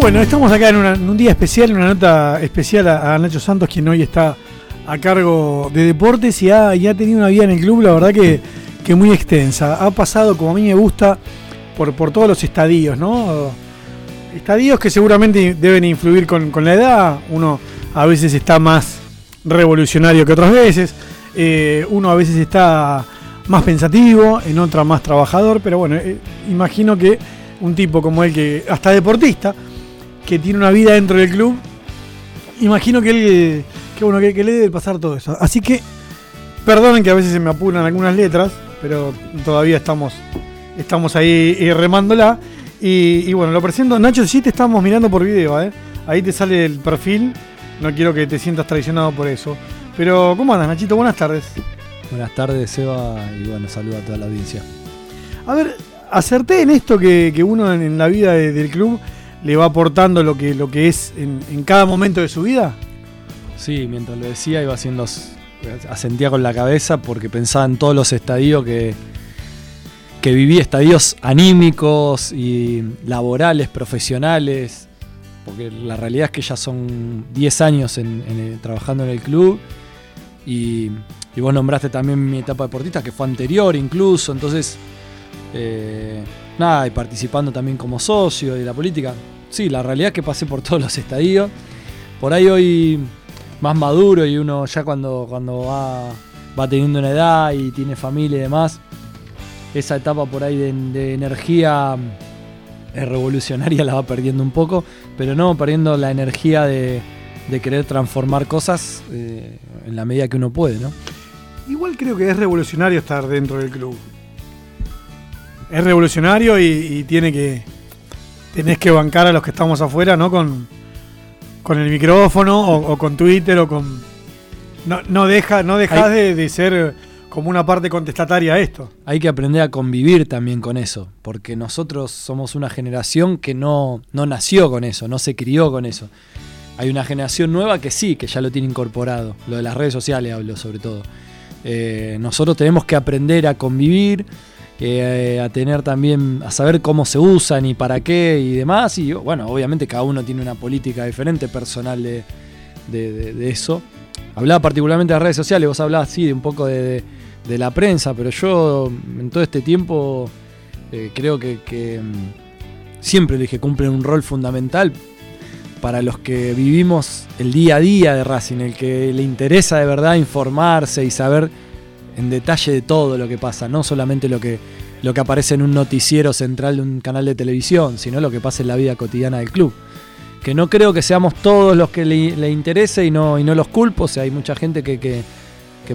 Bueno, estamos acá en, un día especial, una nota especial a, Nacho Santos, quien hoy está a cargo de deportes y ha, tenido una vida en el club, la verdad que, muy extensa. Ha pasado, como a mí me gusta, por, por todos los estadios, ¿no? Estadios que seguramente deben influir con, la edad. Uno a veces está más revolucionario que otras veces. Eh, uno a veces está más pensativo, en otra más trabajador, pero bueno, eh, imagino que un tipo como él, que hasta deportista, que tiene una vida dentro del club, imagino que él, que bueno, que, le debe pasar todo eso. Así que, perdonen que a veces se me apuran algunas letras, pero todavía estamos, estamos ahí eh, remándola. Y, bueno, lo presento. Nacho, sí te estamos mirando por video, ¿eh? Ahí te sale el perfil. No quiero que te sientas traicionado por eso. Pero, ¿cómo andas, Nachito? Buenas tardes. Buenas tardes, Seba, y bueno, saludo a toda la audiencia. A ver, acerté en esto que, uno en, la vida del club le va aportando lo que, lo que es en, cada momento de su vida? Sí, mientras lo decía iba haciendo, asentía con la cabeza porque pensaba en todos los estadios que, que viví, estadios anímicos y laborales, profesionales, porque la realidad es que ya son 10 años en, trabajando en el club y, vos nombraste también mi etapa deportista que fue anterior incluso, entonces eh, y participando también como socio de la política. Sí, la realidad es que pasé por todos los estadios. Por ahí hoy más maduro y uno ya cuando, cuando va, va teniendo una edad y tiene familia y demás, esa etapa por ahí de, energía es revolucionaria la va perdiendo un poco, pero no perdiendo la energía de, querer transformar cosas eh, en la medida que uno puede, ¿no? Igual creo que es revolucionario estar dentro del club es revolucionario y, tiene que. Tenés que bancar a los que estamos afuera, ¿no? Con, con el micrófono o, con Twitter o con. No, no deja, no dejas de, ser como una parte contestataria a esto. Hay que aprender a convivir también con eso, porque nosotros somos una generación que no, no nació con eso, no se crió con eso. Hay una generación nueva que sí, que ya lo tiene incorporado. Lo de las redes sociales hablo sobre todo. Eh, nosotros tenemos que aprender a convivir, eh, a tener también, a saber cómo se usan y para qué y demás. Y bueno, obviamente cada uno tiene una política diferente personal de, eso. Hablaba particularmente de las redes sociales, vos hablabas sí de un poco de, la prensa, pero yo en todo este tiempo eh, creo que, mm, siempre dije cumplen un rol fundamental para los que vivimos el día a día de Racing, el que le interesa de verdad informarse y saber en detalle de todo lo que pasa, no solamente lo que, lo que aparece en un noticiero central de un canal de televisión, sino lo que pasa en la vida cotidiana del club. Que no creo que seamos todos los que le, interese y no, y no los culpo, o hay mucha gente que, que,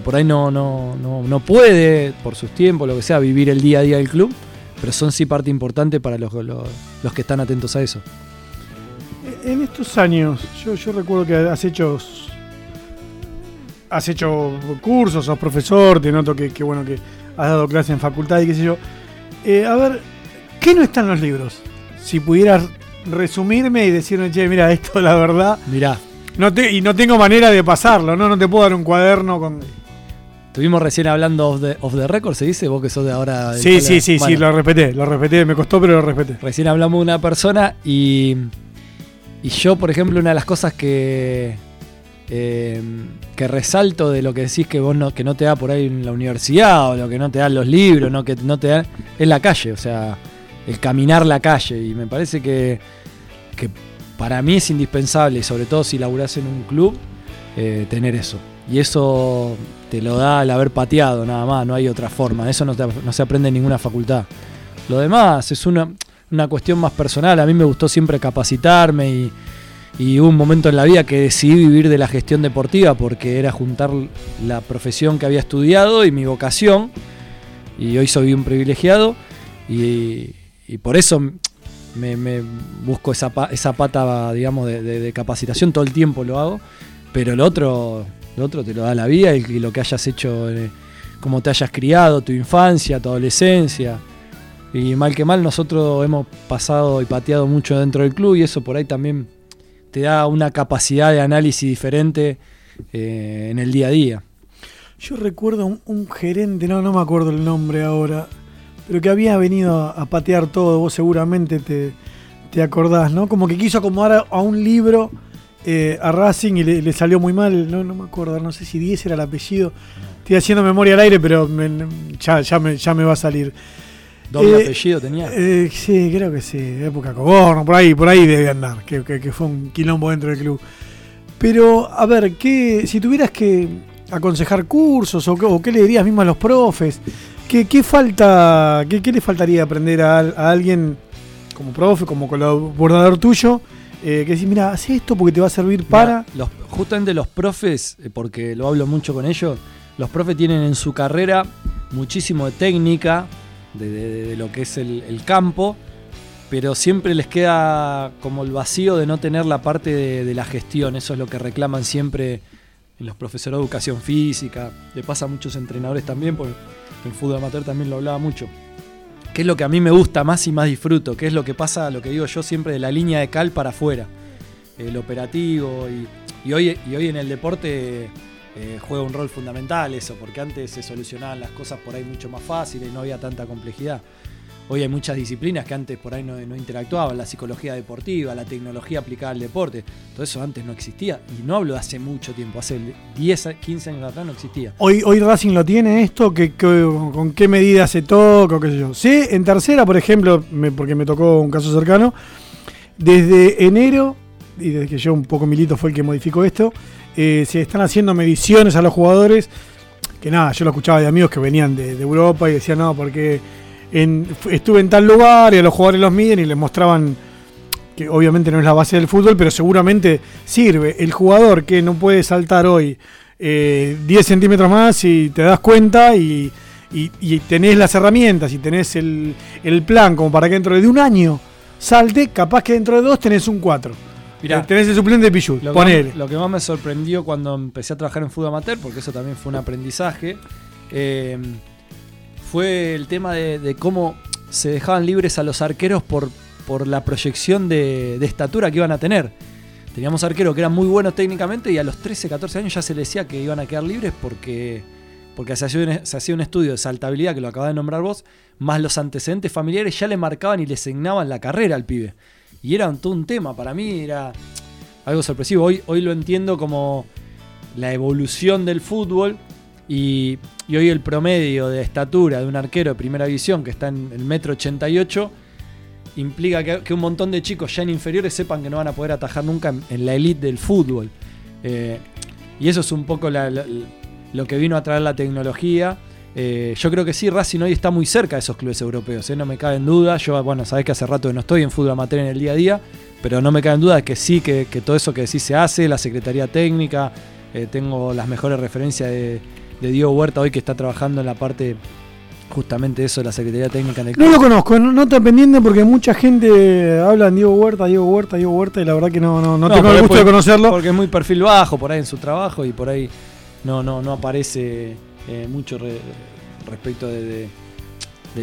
por ahí no, no, no, puede, por sus tiempos, lo que sea, vivir el día a día del club, pero son sí parte importante para los, los, que están atentos a eso. En estos años, yo, yo recuerdo que has hecho has hecho cursos, sos profesor, te noto que, bueno que has dado clases en facultad y qué sé yo. Eh, a ver, ¿qué no está en los libros? Si pudieras resumirme y decirme, che, mira, esto la verdad. Mirá. No te, y no tengo manera de pasarlo, ¿no? No te puedo dar un cuaderno con. Estuvimos recién hablando of the, of the record, ¿se dice? Vos que sos de ahora. Sí, sí, sí, sí, lo respeté, lo respeté, me costó, pero lo respeté. Recién hablamos de una persona y. Y yo, por ejemplo, una de las cosas que, eh, que resalto de lo que decís que vos no, que no te da por ahí en la universidad o lo que no te dan los libros, no que no te da, es la calle, o sea, el caminar la calle. Y me parece que, que para mí es indispensable, sobre todo si laburás en un club, eh, tener eso. Y eso te lo da al haber pateado, nada más, no hay otra forma. Eso no, no se aprende en ninguna facultad. Lo demás es una, una cuestión más personal. A mí me gustó siempre capacitarme y y hubo un momento en la vida que decidí vivir de la gestión deportiva porque era juntar la profesión que había estudiado y mi vocación. Y hoy soy un privilegiado y, por eso me, busco esa, esa, pata, digamos, de, capacitación. Todo el tiempo lo hago, pero lo otro, lo otro te lo da la vida y, lo que hayas hecho, eh, como te hayas criado, tu infancia, tu adolescencia. Y mal que mal, nosotros hemos pasado y pateado mucho dentro del club y eso por ahí también te da una capacidad de análisis diferente eh, en el día a día. Yo recuerdo un, gerente, no, no me acuerdo el nombre ahora, pero que había venido a, patear todo, vos seguramente te, te acordás, ¿no? Como que quiso acomodar a, un libro eh, a Racing y le, salió muy mal. No, no me acuerdo, no sé si 10 era el apellido. Estoy haciendo memoria al aire, pero ya, ya, me, ya me va a salir. ¿Doble eh, apellido tenía? Eh, sí, creo que sí. Época Coborno, por ahí, por ahí debe andar. Que, que, fue un quilombo dentro del club. Pero, a ver, ¿qué, si tuvieras que aconsejar cursos o, qué le dirías mismo a los profes, ¿qué, qué falta, qué, qué, le faltaría aprender a, alguien como profe, como colaborador tuyo? Eh, que decís, mira, haz esto porque te va a servir para... Los, justamente los profes, porque lo hablo mucho con ellos, los profes tienen en su carrera muchísimo de técnica, de, lo que es el, campo, pero siempre les queda como el vacío de no tener la parte de, la gestión. Eso es lo que reclaman siempre en los profesores de educación física. Le pasa a muchos entrenadores también, porque en fútbol amateur también lo hablaba mucho. ¿Qué es lo que a mí me gusta más y más disfruto? ¿Qué es lo que pasa, lo que digo yo siempre, de la línea de cal para afuera? El operativo y, hoy, y hoy en el deporte eh, juega un rol fundamental eso, porque antes se solucionaban las cosas por ahí mucho más fáciles y no había tanta complejidad. Hoy hay muchas disciplinas que antes por ahí no, interactuaban, la psicología deportiva, la tecnología aplicada al deporte, todo eso antes no existía. Y no hablo de hace mucho tiempo, hace 10, 15 años atrás no existía. Hoy, Racing lo tiene esto, que, con qué medida se toca, qué sé yo. Sí, en tercera, por ejemplo, porque me tocó un caso cercano, desde enero, y desde que yo un poco milito fue el que modificó esto, eh, se están haciendo mediciones a los jugadores. Que nada, yo lo escuchaba de amigos que venían de, Europa y decían, no, porque estuve en tal lugar y a los jugadores los miden y les mostraban que obviamente no es la base del fútbol, pero seguramente sirve. El jugador que no puede saltar hoy 10 eh, centímetros más y te das cuenta y, tenés las herramientas y tenés el, el plan como para que dentro de un año salte, capaz que dentro de dos tenés un 4. Mirá, tenés el suplente de Pichu, lo Que lo que más me sorprendió cuando empecé a trabajar en fútbol amateur, porque eso también fue un aprendizaje, eh, fue el tema de, cómo se dejaban libres a los arqueros por, por la proyección de, estatura que iban a tener. Teníamos arqueros que eran muy buenos técnicamente y a los 13, 14 años ya se les decía que iban a quedar libres porque, porque se, hacía se hacía un estudio de saltabilidad, que lo acabas de nombrar vos, más los antecedentes familiares ya le marcaban y le asignaban la carrera al pibe. Y era todo un tema, para mí era algo sorpresivo. Hoy, hoy lo entiendo como la evolución del fútbol y, hoy el promedio de estatura de un arquero de primera división que está en el metro 88 implica que, un montón de chicos ya en inferiores sepan que no van a poder atajar nunca en, la elite del fútbol. Eh, y eso es un poco lo que vino a traer la tecnología. Eh, yo creo que sí, Racing hoy está muy cerca de esos clubes europeos, eh, no me cabe en duda. Yo, bueno, sabés que hace rato que no estoy en fútbol amateur en el día a día, pero no me cabe en duda que sí, que, todo eso que sí se hace, la Secretaría Técnica, eh, tengo las mejores referencias de, Diego Huerta hoy que está trabajando en la parte justamente eso de la Secretaría Técnica en el No lo conozco, no, está pendiente porque mucha gente habla en Diego Huerta, Diego Huerta, Diego Huerta y la verdad que no, no, no, tengo el gusto de conocerlo. Porque es muy perfil bajo por ahí en su trabajo y por ahí no, no, no aparece eh, mucho respecto de,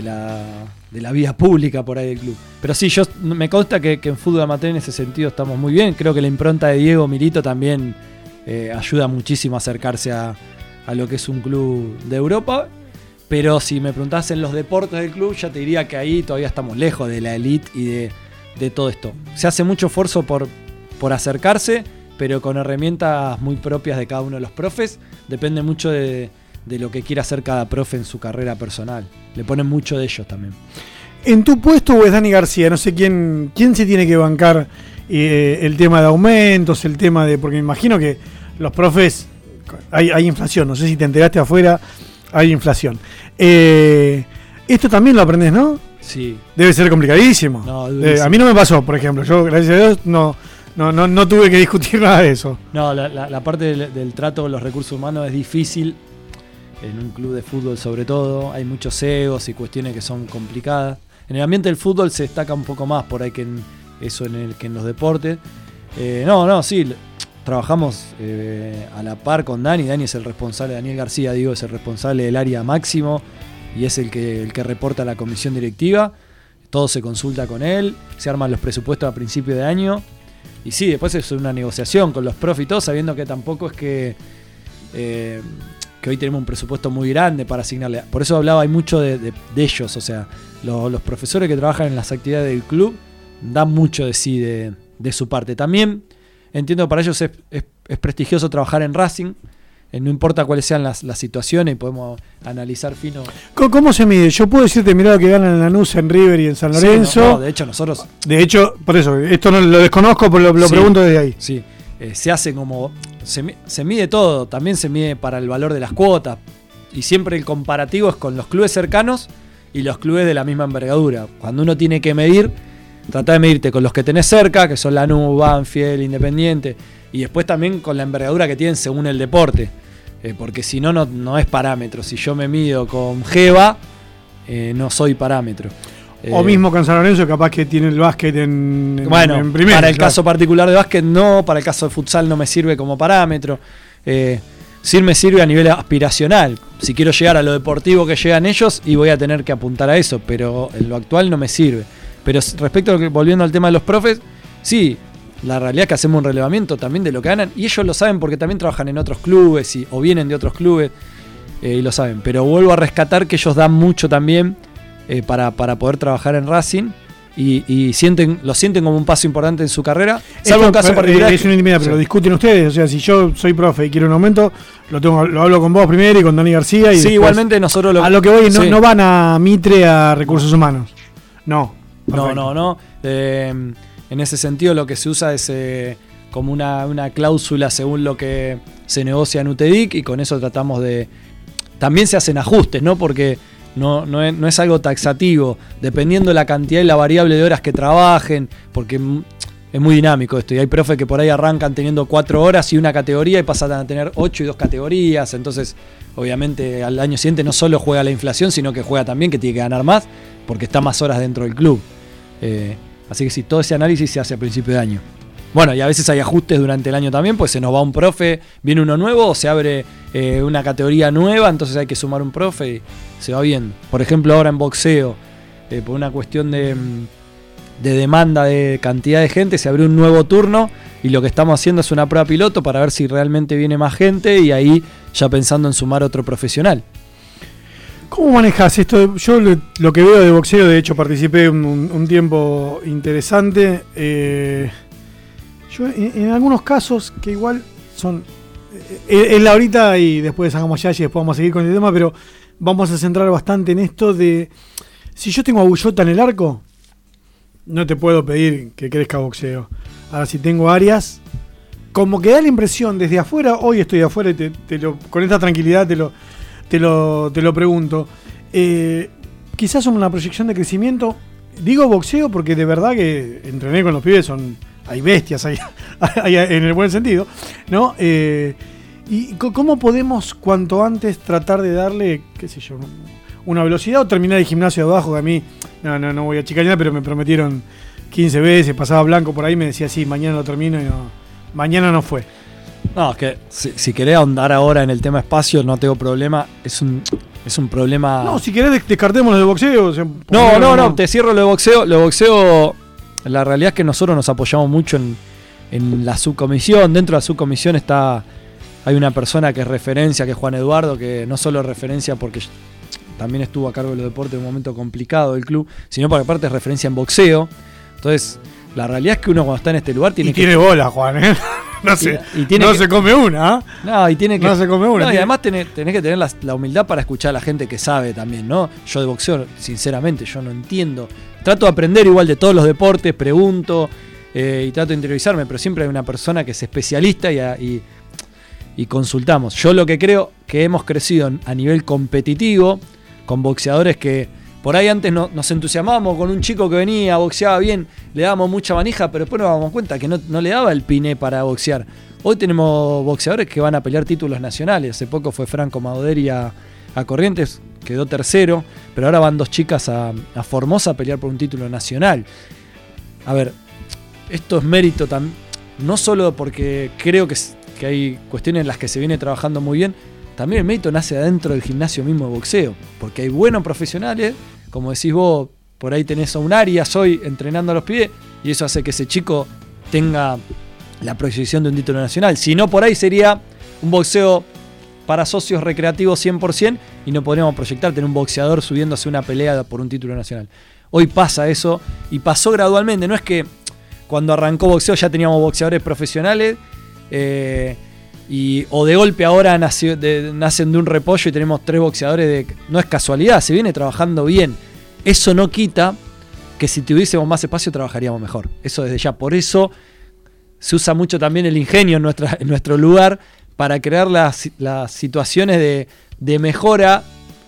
la, de la vida pública por ahí del club. Pero sí, yo me consta que, en fútbol amateur en ese sentido estamos muy bien. Creo que la impronta de Diego Milito también eh, ayuda muchísimo a acercarse a, lo que es un club de Europa. Pero si me preguntás en los deportes del club, ya te diría que ahí todavía estamos lejos de la elite y de, todo esto. Se hace mucho esfuerzo por, por acercarse, pero con herramientas muy propias de cada uno de los profes. Depende mucho de, de lo que quiere hacer cada profe en su carrera personal. Le ponen mucho de ellos también. ¿En tu puesto o es Dani García? No sé quién, quién se tiene que bancar eh, el tema de aumentos, el tema de. Porque me imagino que los profes. Hay, inflación, no sé si te enteraste afuera, hay inflación. Eh, esto también lo aprendes, ¿no? Sí. Debe ser complicadísimo. Eh, a mí no me pasó, por ejemplo. Yo, gracias a Dios, no, no, no, no tuve que discutir nada de eso. No, la, parte del, del, trato con los recursos humanos es difícil en un club de fútbol sobre todo, hay muchos egos y cuestiones que son complicadas. En el ambiente del fútbol se destaca un poco más por ahí que en eso en los deportes. Eh, no, no, sí, trabajamos eh, a la par con Dani. Dani es el responsable, Daniel García, digo, es el responsable del área máximo y es el que, el que reporta a la comisión directiva. Todo se consulta con él, se arman los presupuestos a principio de año. Y sí, después es una negociación con los todo, sabiendo que tampoco es que eh, que hoy tenemos un presupuesto muy grande para asignarle. Por eso hablaba hay mucho de, ellos, o sea, los profesores que trabajan en las actividades del club da mucho de sí de, de su parte. También entiendo que para ellos es, es- es prestigioso trabajar en Racing, eh, no importa cuáles sean las, las situaciones, podemos analizar fino. ¿Cómo, cómo se mide? Yo puedo decirte, mirá lo que ganan en Lanús, en River y en San Sí, Lorenzo. no, no, de hecho, nosotros De hecho, por eso, esto no lo desconozco, pero lo, lo Sí. pregunto desde ahí. Sí, eh, se hace como. Se, se mide todo, también se mide para el valor de las cuotas. Y siempre el comparativo es con los clubes cercanos y los clubes de la misma envergadura. Cuando uno tiene que medir, trata de medirte con los que tenés cerca, que son Lanús, Banfield, Independiente, y después también con la envergadura que tienen según el deporte. Eh, porque si no, no, es parámetro. Si yo me mido con Jeva, eh, no soy parámetro. O Eh, mismo con San Lorenzo, capaz que tiene el básquet en, en- bueno, en para el claro. caso particular de básquet no, para el caso de futsal no me sirve como parámetro. Eh, sí me sirve a nivel aspiracional. Si quiero llegar a lo deportivo que llegan ellos, y voy a tener que apuntar a eso, pero en lo actual no me sirve. Pero respecto a lo que, volviendo al tema de los profes, sí, la realidad es que hacemos un relevamiento también de lo que ganan, y ellos lo saben porque también trabajan en otros clubes y, o vienen de otros clubes, eh, y lo saben. Pero vuelvo a rescatar que ellos dan mucho también eh, para, para poder trabajar en Racing. Y, y sienten, lo sienten como un paso importante en su carrera. Salvo Esto, un caso eh, particular. Es una intimidad, pero Sí. lo discuten ustedes. O sea, si yo soy profe y quiero un aumento, lo tengo, lo hablo con vos primero y con Dani García. Y Sí, igualmente nosotros lo. A lo que voy, no, Sí. no van a Mitre a recursos humanos. No. No, no, no. Eh, en ese sentido, lo que se usa es eh, como una, una cláusula según lo que se negocia en UTEDIC y con eso tratamos de. También se hacen ajustes, ¿no? Porque no, no, es, algo taxativo, dependiendo de la cantidad y la variable de horas que trabajen, porque es muy dinámico esto. Y hay profes que por ahí arrancan teniendo cuatro horas y una categoría y pasan a tener ocho y dos categorías. Entonces, obviamente, al año siguiente no solo juega la inflación, sino que juega también que tiene que ganar más, porque está más horas dentro del club. Eh, así que sí, todo ese análisis se hace a principio de año. Bueno, y a veces hay ajustes durante el año también, pues se nos va un profe, viene uno nuevo o se abre eh, una categoría nueva, entonces hay que sumar un profe y se va bien. Por ejemplo, ahora en boxeo, eh, por una cuestión de, mm, de demanda de cantidad de gente, se abrió un nuevo turno y lo que estamos haciendo es una prueba piloto para ver si realmente viene más gente y ahí ya pensando en sumar otro profesional. ¿Cómo manejas esto? Yo lo, que veo de boxeo, de hecho participé un tiempo interesante. eh, yo en, algunos casos que igual son... eh, Es la ahorita y después sacamos ya y después vamos a seguir con el tema, pero vamos a centrar bastante en esto de... Si yo tengo a Bullota en el arco, no te puedo pedir que crezca boxeo. Ahora, si tengo áreas, como que da la impresión desde afuera, hoy estoy afuera y te, lo, con esta tranquilidad te lo, te lo, te lo pregunto. Eh, quizás una proyección de crecimiento. Digo boxeo porque de verdad que entrené con los pibes, son hay bestias ahí, ahí en el buen sentido, ¿no? Eh, ¿Y cómo podemos cuanto antes tratar de darle, qué sé yo, una velocidad o terminar el gimnasio de abajo? Que a mí, no, no, no voy a chicañar, pero me prometieron 15 veces, pasaba Blanco por ahí, me decía, sí, mañana lo termino y no, mañana no fue. No, es que si, si querés ahondar ahora en el tema espacio, no tengo problema. Es un, es un problema. No, si querés des- descartémonos de boxeo. o sea. No, porque no, no, te cierro lo de boxeo. Lo de boxeo, la realidad es que nosotros nos apoyamos mucho en, la subcomisión. Dentro de la subcomisión está. Hay una persona que es referencia, que es Juan Eduardo, que no solo es referencia porque también estuvo a cargo de los deportes en un momento complicado del club, sino porque aparte es referencia en boxeo. Entonces, la realidad es que uno cuando está en este lugar tiene y que. tiene bola, Juan, ¿eh? No, se, y tiene no que- se come una, ¿ah? No, y tiene que. No se come una, No, y además tenés, tenés que tener la, la humildad para escuchar a la gente que sabe también, ¿no? Yo de boxeo, sinceramente, yo no entiendo. Trato de aprender igual de todos los deportes, pregunto eh, y trato de interiorizarme, pero siempre hay una persona que es especialista y, a- y- y consultamos. Yo lo que creo que hemos crecido a nivel competitivo con boxeadores que por ahí antes no- nos entusiasmábamos con un chico que venía, boxeaba bien, le dábamos mucha manija, pero después nos damos cuenta que no, le daba el piné para boxear. Hoy tenemos boxeadores que van a pelear títulos nacionales. Hace poco fue Franco Mauderi a, a Corrientes, quedó tercero, pero ahora van dos chicas a, Formosa a pelear por un título nacional. A ver, esto es mérito también, no solo porque creo que, que hay cuestiones en las que se viene trabajando muy bien, también el mérito nace adentro del gimnasio mismo de boxeo, porque hay buenos profesionales, como decís vos, por ahí tenés a un Arias hoy entrenando a los pies, y eso hace que ese chico tenga la proyección de un título nacional. Si no, por ahí sería un boxeo para socios recreativos 100% y no podríamos proyectar tener un boxeador subiéndose una pelea por un título nacional. Hoy pasa eso y pasó gradualmente. No es que cuando arrancó boxeo ya teníamos boxeadores profesionales eh, y, o de golpe ahora nacen de un repollo y tenemos tres boxeadores de... No es casualidad, se viene trabajando bien. Eso no quita que si tuviésemos más espacio trabajaríamos mejor. Eso desde ya. Por eso se usa mucho también el ingenio en, nuestro lugar para crear las, situaciones de, de, mejora.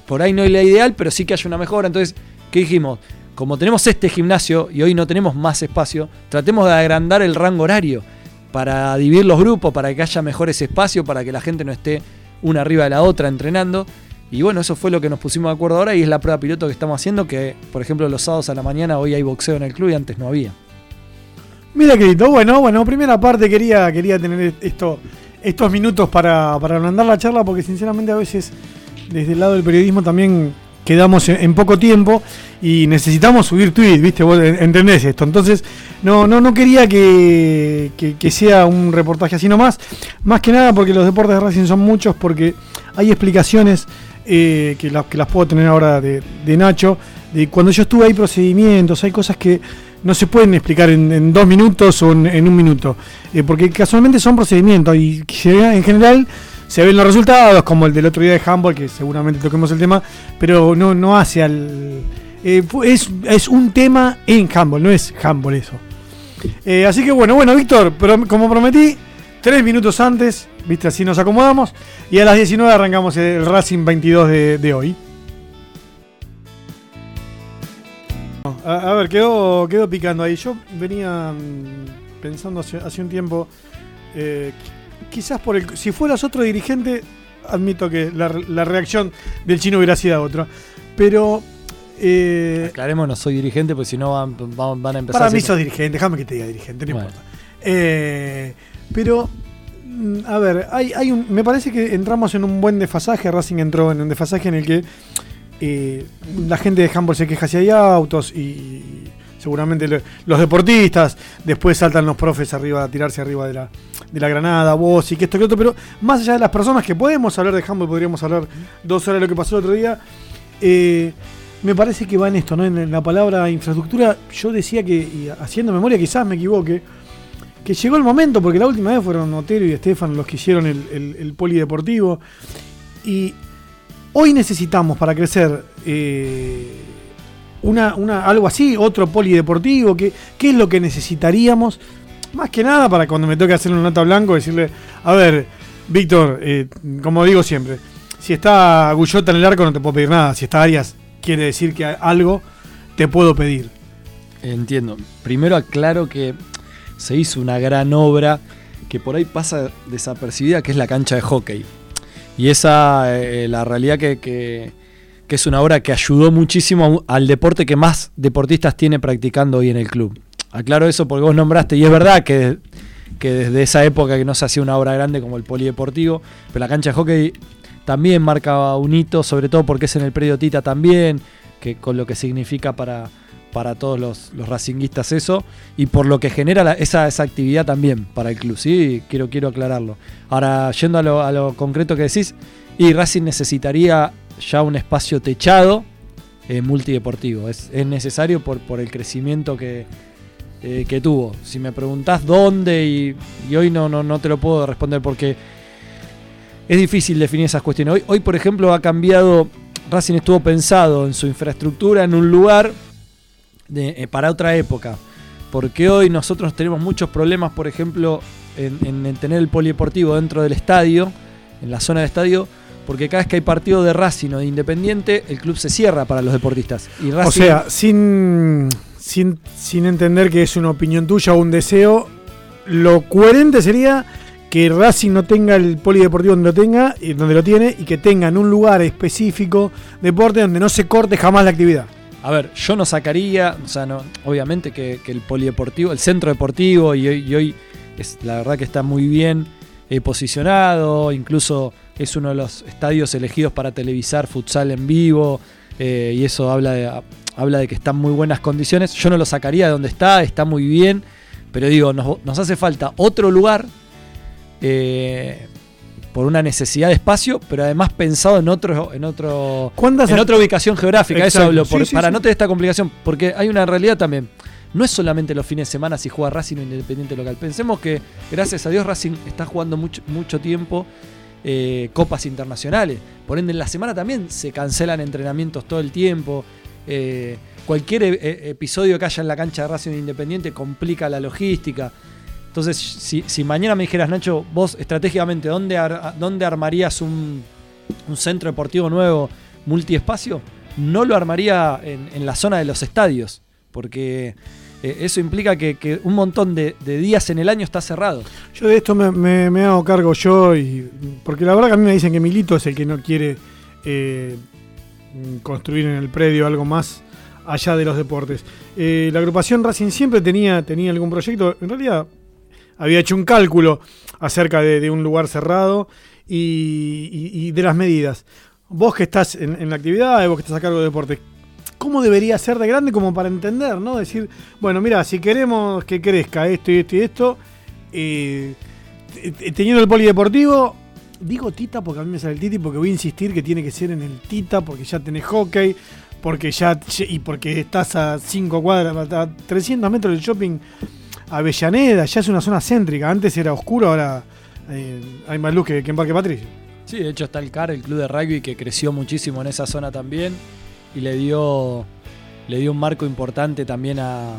Por ahí no es la ideal, pero sí que haya una mejora. Entonces, ¿qué dijimos? Como tenemos este gimnasio y hoy no tenemos más espacio, tratemos de agrandar el rango horario para dividir los grupos, para que haya mejores espacios, para que la gente no esté una arriba de la otra entrenando. Y bueno, eso fue lo que nos pusimos de acuerdo ahora y es la prueba piloto que estamos haciendo, que por ejemplo los sábados a la mañana hoy hay boxeo en el club y antes no había. Mira, querido, bueno, bueno, primera parte quería, quería tener esto, estos minutos para, para ablandar la charla porque sinceramente a veces desde el lado del periodismo también quedamos en, poco tiempo y necesitamos subir tweets, ¿viste? Vos entendés esto. Entonces, no, no, no quería que, sea un reportaje así nomás. Más que nada porque los deportes de Racing son muchos, porque hay explicaciones eh, que, las, que las puedo tener ahora de, Nacho. De cuando yo estuve hay procedimientos, hay cosas que no se pueden explicar en, dos minutos o en, un minuto. Eh, porque casualmente son procedimientos y en general se ven los resultados, como el del otro día de Humboldt, que seguramente toquemos el tema, pero no, no hace al. Eh, es, un tema en Humboldt, no es Humboldt eso. Eh, así que bueno, bueno, Víctor, pero como prometí, tres minutos antes, viste, así nos acomodamos, y a las 19 arrancamos el Racing 22 de, hoy. A, ver, quedó, quedó picando ahí. Yo venía mm, pensando hace, hace un tiempo eh, quizás por el. Si fueras otro dirigente, admito que la, reacción del chino hubiera sido otra. Pero. Eh, Aclaremos, no soy dirigente, porque si no van, van, a empezar. Para mí sos dirigente, déjame que te diga dirigente, no importa. Eh, pero. Mm, a ver, hay, hay un, me parece que entramos en un buen desfasaje. Racing entró en un desfasaje en el que eh, la gente de Humboldt se queja si hay autos y seguramente los deportistas, después saltan los profes arriba a tirarse arriba de la, de la granada, vos y que esto que otro, pero más allá de las personas que podemos hablar de Humboldt, podríamos hablar dos horas de lo que pasó el otro día. Eh, me parece que va en esto, ¿no? En la palabra infraestructura, yo decía que, y haciendo memoria, quizás me equivoque, que llegó el momento, porque la última vez fueron Otero y Estefan los que hicieron el, polideportivo. Y hoy necesitamos para crecer eh, una, una, algo así, otro polideportivo, ¿qué, ¿qué es lo que necesitaríamos? Más que nada para cuando me toque hacer una nota blanco, decirle, a ver, Víctor, eh, como digo siempre, si está Gullota en el arco no te puedo pedir nada, si está Arias quiere decir que algo te puedo pedir. Entiendo. Primero aclaro que se hizo una gran obra que por ahí pasa desapercibida, que es la cancha de hockey. Y esa, eh, la realidad que es una obra que ayudó muchísimo al deporte que más deportistas tiene practicando hoy en el club. Aclaro eso porque vos nombraste, y es verdad que, que desde esa época que no se hacía una obra grande como el polideportivo, pero la cancha de hockey también marca un hito, sobre todo porque es en el predio Tita también, que con lo que significa para, para todos los, los racinguistas eso, y por lo que genera esa, esa, actividad también para el club, ¿sí? Quiero, quiero aclararlo. Ahora, yendo a lo, a lo concreto que decís, y Racing necesitaría ya un espacio techado eh, multideportivo. Es, necesario por, por, el crecimiento que, eh, que, tuvo. Si me preguntás dónde, y, hoy no, no, no, te lo puedo responder porque es difícil definir esas cuestiones. Hoy, por ejemplo, ha cambiado, Racing estuvo pensado en su infraestructura en un lugar eh, para otra época. Porque hoy nosotros tenemos muchos problemas, por ejemplo, en, en tener el polideportivo dentro del estadio, en la zona del estadio porque cada vez que hay partido de Racing o de Independiente, el club se cierra para los deportistas. Y o sea, sin, sin, sin entender que es una opinión tuya o un deseo, lo coherente sería que Racing no tenga el polideportivo donde lo tenga, y donde lo tiene, y que tenga en un lugar específico deporte donde no se corte jamás la actividad. A ver, yo no sacaría, o sea, no, obviamente que, el polideportivo, el centro deportivo, y hoy, es, la verdad que está muy bien eh, posicionado, incluso es uno de los estadios elegidos para televisar futsal en vivo eh, y eso habla de, habla de que está en muy buenas condiciones. Yo no lo sacaría de donde está, está muy bien, pero digo, nos, hace falta otro lugar eh, por una necesidad de espacio, pero además pensado en otro, en otro, ¿Cuántas en otra ubicación geográfica. Eso hablo, por- Sí, sí, para sí. no tener esta complicación, porque hay una realidad también. No es solamente los fines de semana si juega Racing o Independiente local. Pensemos que, gracias a Dios, Racing está jugando mucho, mucho tiempo eh, copas internacionales. Por ende, en la semana también se cancelan entrenamientos todo el tiempo. Eh, cualquier e- e- episodio que haya en la cancha de Racing Independiente complica la logística. Entonces, si, mañana me dijeras, Nacho, vos estratégicamente, ¿dónde, dónde armarías un, un centro deportivo nuevo multiespacio? No lo armaría en la zona de los estadios, porque eh, eso implica que, un montón de, días en el año está cerrado. Yo de esto me, hago cargo yo, y porque la verdad que a mí me dicen que Milito es el que no quiere eh, construir en el predio algo más allá de los deportes. Eh, la agrupación Racing siempre tenía, tenía algún proyecto, en realidad había hecho un cálculo acerca de, un lugar cerrado y, de las medidas. Vos que estás en, en la actividad, vos que estás a cargo de deporte, ¿cómo debería ser de grande como para entender, no? Decir, bueno, mira, si queremos que crezca esto y esto y esto, eh, te- te- teniendo el polideportivo, digo Tita porque a mí me sale el Titi, porque voy a insistir que tiene que ser en el Tita, porque ya tenés hockey, porque ya y porque estás a 5 cuadras, a 300 metros del shopping Avellaneda, ya es una zona céntrica, antes era oscuro, ahora eh, hay más luz que, que en Parque Patricio. Sí, de hecho está el CAR, el club de rugby, que creció muchísimo en esa zona también y le dio, le dio un marco importante también a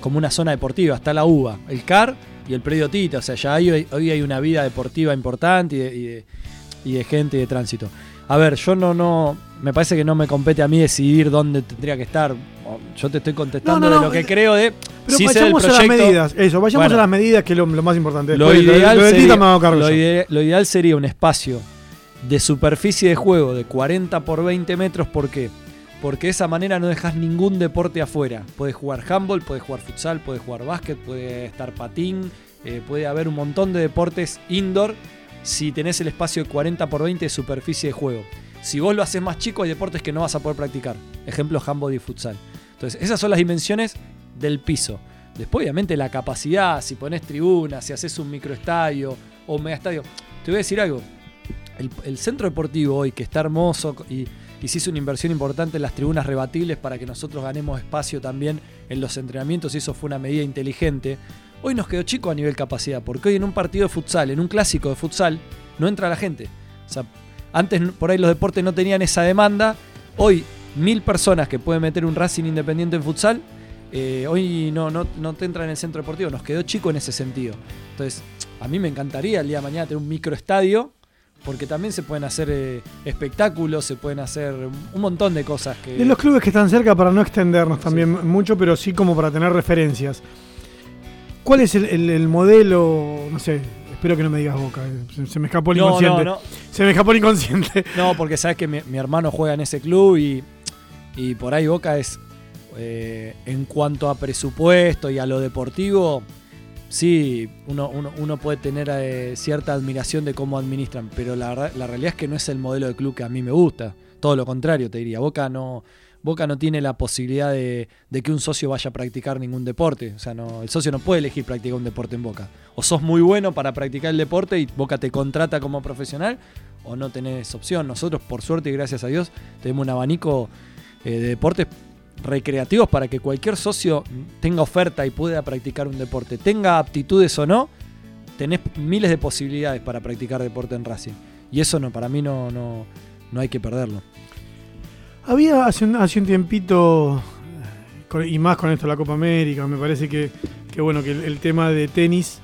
como una zona deportiva. Está la UBA, el CAR y el predio Tita. O sea, ya hoy, hoy hay una vida deportiva importante y de, y de- y de gente y de tránsito. A ver, yo no, no, me parece que no me compete a mí decidir dónde tendría que estar. Yo te estoy contestando No, no, de lo que eh, creo de. Pero vayamos a las medidas, eso, vayamos Bueno. a las medidas que es lo, lo más importante. Lo Después, ideal, lo sería, lo yo. ide- lo ideal sería un espacio de superficie de juego de 40 por 20 metros. ¿Por qué? Porque de esa manera no dejas ningún deporte afuera. Puedes jugar handball, puedes jugar futsal, puedes jugar básquet, puede estar patín, eh, puede haber un montón de deportes indoor si tenés el espacio de 40 por 20 de superficie de juego. Si vos lo haces más chico, hay deportes que no vas a poder practicar. Ejemplo, handball y futsal. Entonces, esas son las dimensiones del piso. Después, obviamente, la capacidad, si pones tribunas, si haces un microestadio o un megaestadio. Te voy a decir algo. El centro deportivo hoy, que está hermoso y, y hizo una inversión importante en las tribunas rebatibles para que nosotros ganemos espacio también en los entrenamientos, y eso fue una medida inteligente. Hoy nos quedó chico a nivel capacidad, porque hoy en un partido de futsal, en un clásico de futsal, no entra la gente. O sea, antes por ahí los deportes no tenían esa demanda. Hoy, mil personas que pueden meter un Racing Independiente en futsal, eh, hoy no, no, no te entra en el centro deportivo. Nos quedó chico en ese sentido. Entonces, a mí me encantaría el día de mañana tener un microestadio, porque también se pueden hacer eh, espectáculos, se pueden hacer un montón de cosas que. De los clubes que están cerca, para no extendernos también mucho, pero sí como para tener referencias. ¿Cuál es el, el- el modelo? No sé, espero que no me digas boca, eh, se, se me escapó el no, inconsciente. no, no. Se me escapó el inconsciente. No, porque sabes que mi, mi hermano juega en ese club y, y por ahí Boca es, eh, en cuanto a presupuesto y a lo deportivo, sí, uno, uno- puede tener eh, cierta admiración de cómo administran, pero la, la realidad es que no es el modelo de club que a mí me gusta. Todo lo contrario, te diría. Boca no, Boca no tiene la posibilidad de, de que un socio vaya a practicar ningún deporte. O sea, no, el socio no puede elegir practicar un deporte en Boca. O sos muy bueno para practicar el deporte y Boca te contrata como profesional, o no tenés opción. Nosotros, por suerte y gracias a Dios, tenemos un abanico eh, de deportes recreativos para que cualquier socio tenga oferta y pueda practicar un deporte. Tenga aptitudes o no, tenés miles de posibilidades para practicar deporte en Racing. Y eso no, para mí no, no, no hay que perderlo. Había hace un, hace un tiempito, y más con esto la Copa América, me parece que, que bueno, que el, el tema de tenis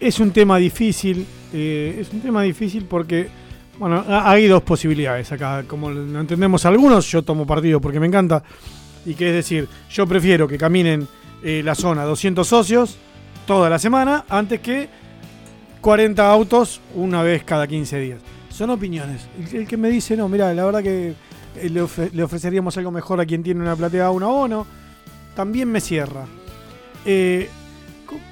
es un tema difícil. eh, es un tema difícil porque, bueno, ha- hay dos posibilidades acá. Como lo entendemos algunos, yo tomo partido porque me encanta. Y que es decir, yo prefiero que caminen eh, la zona 200 socios toda la semana antes que 40 autos una vez cada 15 días. Son opiniones. El, que me dice, no, mira, la verdad que eh, le, ofe- le ofreceríamos algo mejor a quien tiene una platea un abono, también me cierra. Eh,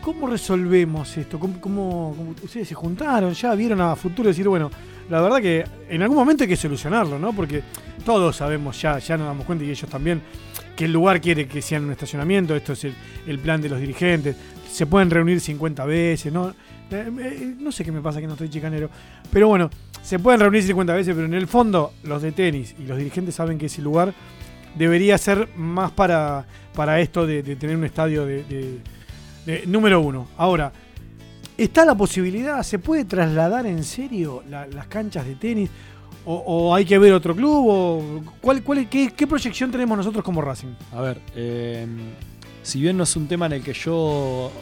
¿cómo, resolvemos esto? ¿Cómo, cómo- cómo- ustedes se juntaron? ¿Ya vieron a futuro decir, bueno, la verdad que en algún momento hay que solucionarlo, ¿no? Porque todos sabemos ya, ya nos damos cuenta y ellos también, que el lugar quiere que sea un estacionamiento, esto es el, plan de los dirigentes, se pueden reunir 50 veces, ¿no? Eh, eh, no sé qué me pasa que no estoy chicanero, pero bueno, se pueden reunir 50 veces, pero en el fondo los de tenis y los dirigentes saben que ese lugar debería ser más para, para esto de, tener un estadio de, número uno. Ahora, ¿está la posibilidad, se puede trasladar en serio las canchas de tenis? O, hay que ver otro club? O, ¿cuál, cuál, qué, proyección tenemos nosotros como Racing? A ver, eh, si bien no es un tema en el que yo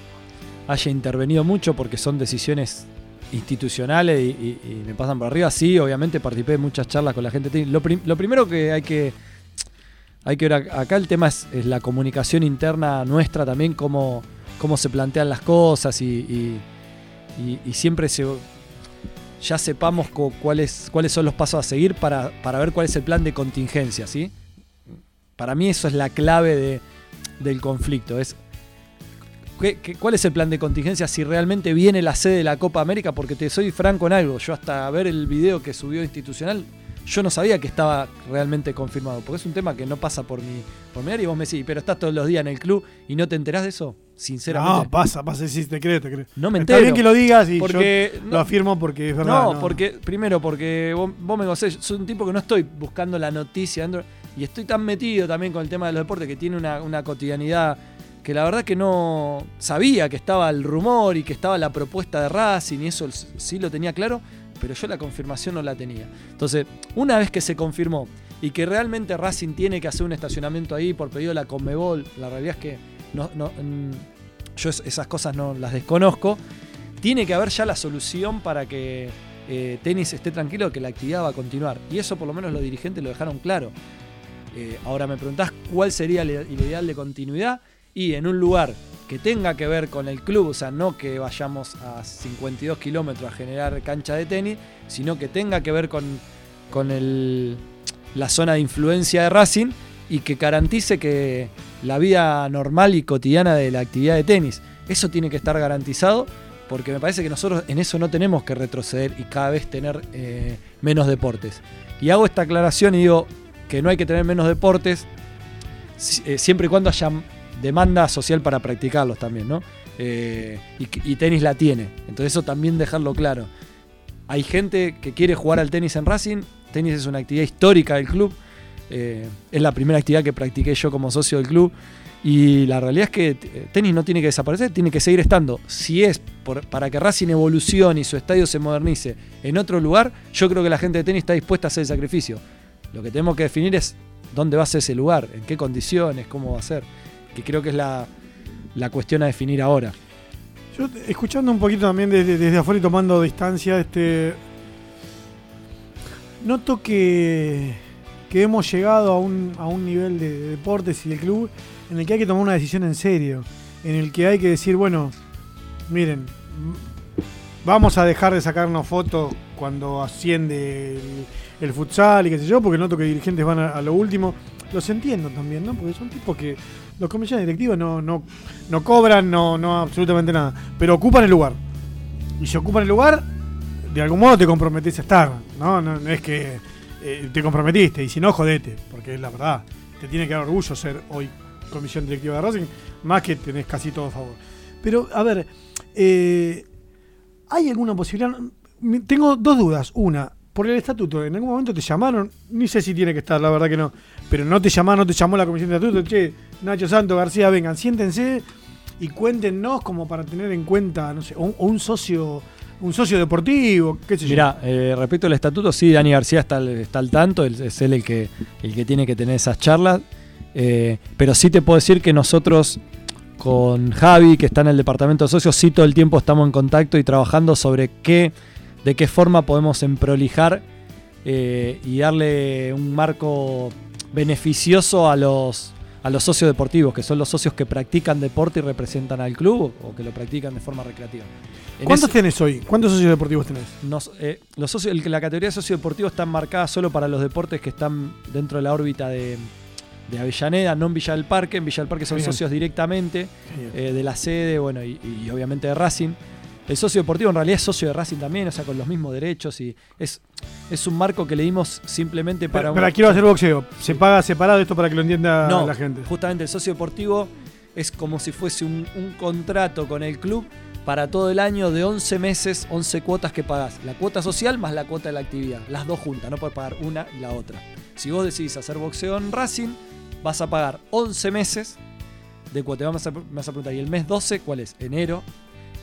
haya intervenido mucho porque son decisiones institucionales y, me pasan por arriba, sí, obviamente participé de muchas charlas con la gente. Lo, lo primero que hay que hay que ver acá el tema es, la comunicación interna nuestra también, cómo, cómo se plantean las cosas y, siempre se, ya sepamos cuáles, cuáles son los pasos a seguir para, ver cuál es el plan de contingencia, ¿sí? Para mí eso es la clave del conflicto, es cuál es el plan de contingencia si realmente viene la sede de la Copa América? Porque te soy franco en algo, yo hasta ver el video que subió institucional yo no sabía que estaba realmente confirmado, porque es un tema que no pasa por mi, por mi área y vos me decís, pero estás todos los días en el club y no te enterás de eso, sinceramente. No, pasa, pasa, sí, te crees, te crees. No me entero. Está bien que lo digas y porque, lo afirmo porque es verdad. No, porque, primero, porque vos, me conocés, soy un tipo que no estoy buscando la noticia y estoy tan metido también con el tema de los deportes que tiene una, una cotidianidad que la verdad que no sabía que estaba el rumor y que estaba la propuesta de Racing y eso sí lo tenía claro, pero yo la confirmación no la tenía. Entonces, una vez que se confirmó y que realmente Racing tiene que hacer un estacionamiento ahí por pedido de la Conmebol, la realidad es que no, mm, yo esas cosas no las desconozco, tiene que haber ya la solución para que eh, tenis esté tranquilo que la actividad va a continuar. Y eso por lo menos los dirigentes lo dejaron claro. Eh, ahora me preguntás cuál sería el ideal de continuidad y en un lugar que tenga que ver con el club, o sea, no que vayamos a 52 kilómetros a generar cancha de tenis, sino que tenga que ver con, con la zona de influencia de Racing y que garantice que la vida normal y cotidiana de la actividad de tenis. Eso tiene que estar garantizado porque me parece que nosotros en eso no tenemos que retroceder y cada vez tener eh, menos deportes. Y hago esta aclaración y digo que no hay que tener menos deportes eh, siempre y cuando haya demanda social para practicarlos también, ¿no? Eh, y, tenis la tiene. Entonces eso también dejarlo claro. Hay gente que quiere jugar al tenis en Racing. Tenis es una actividad histórica del club. Eh, es la primera actividad que practiqué yo como socio del club. Y la realidad es que eh, tenis no tiene que desaparecer, tiene que seguir estando. Si es para que Racing evolucione y su estadio se modernice en otro lugar, yo creo que la gente de tenis está dispuesta a hacer el sacrificio. Lo que tenemos que definir es dónde va a ser ese lugar, en qué condiciones, cómo va a ser que creo que es la, cuestión a definir ahora. Yo escuchando un poquito también desde, afuera y tomando distancia, este noto que, que hemos llegado a un, a un nivel de, deportes y del club en el que hay que tomar una decisión en serio, en el que hay que decir, bueno, miren, vamos a dejar de sacarnos fotos cuando asciende el, futsal y qué sé yo, porque noto que dirigentes van a, a, lo último. Los entiendo también, ¿no? Porque son tipos que los comisiones directivos no, no, no cobran, no, no absolutamente nada, pero ocupan el lugar. Y si ocupan el lugar, de algún modo te comprometes a estar, ¿no? No, es que eh, te comprometiste, y si no, jodete, porque es la verdad. Te tiene que dar orgullo ser hoy comisión directiva de Racing, más que tenés casi todo a favor. Pero, a ver, eh, ¿hay alguna posibilidad? Tengo dos dudas. Una, por el estatuto, en algún momento te llamaron, ni sé si tiene que estar, la verdad que no, pero no te llamaron, no te llamó la comisión de estatuto, che, Nacho Santo García, vengan, siéntense y cuéntenos como para tener en cuenta, no sé, o un, socio un socio deportivo, qué sé yo. Mirá, eh, respecto al estatuto, sí, Dani García está, está al tanto, es él el que, el que tiene que tener esas charlas, eh, pero sí te puedo decir que nosotros con Javi, que está en el departamento de socios, sí todo el tiempo estamos en contacto y trabajando sobre qué de qué forma podemos emprolijar eh, y darle un marco beneficioso a los, a los socios deportivos, que son los socios que practican deporte y representan al club o que lo practican de forma recreativa. ¿Cuántos tenés hoy? ¿Cuántos socios deportivos tenés? Eh, los socios, la categoría de socios deportivos está marcada solo para los deportes que están dentro de la órbita de, Avellaneda, no en Villa del Parque. En Villa del Parque son socios directamente eh, de la sede bueno, y, obviamente de Racing. El socio deportivo en realidad es socio de Racing también, o sea, con los mismos derechos y es, es un marco que le dimos simplemente para... Pero, quiero hacer boxeo. ¿Se paga separado esto para que lo entienda no, la gente? justamente el socio deportivo es como si fuese un, un contrato con el club para todo el año de 11 meses, 11 cuotas que pagás. La cuota social más la cuota de la actividad. Las dos juntas, no puedes pagar una y la otra. Si vos decidís hacer boxeo en Racing, vas a pagar 11 meses de cuota. Me vas, a, preguntar, ¿y el mes 12 cuál es? Enero.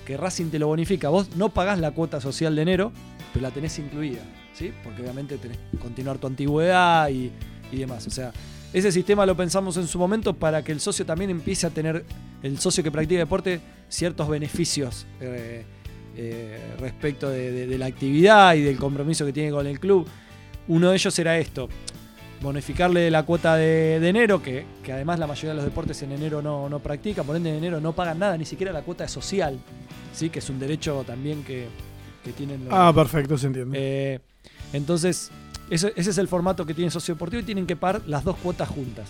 Que Racing te lo bonifica. Vos no pagás la cuota social de enero, pero la tenés incluida. ¿sí? Porque obviamente tenés que continuar tu antigüedad y, y demás. O sea, ese sistema lo pensamos en su momento para que el socio también empiece a tener, el socio que practica deporte, ciertos beneficios eh, eh, respecto de, la actividad y del compromiso que tiene con el club. Uno de ellos era esto, bonificarle la cuota de, enero, que, además la mayoría de los deportes en enero no, no practican, por ende en enero no pagan nada, ni siquiera la cuota social, ¿sí? que es un derecho también que, tienen los... Ah, perfecto, se entiende. Eh, entonces, ese, es el formato que tiene Socio Deportivo y tienen que pagar las dos cuotas juntas.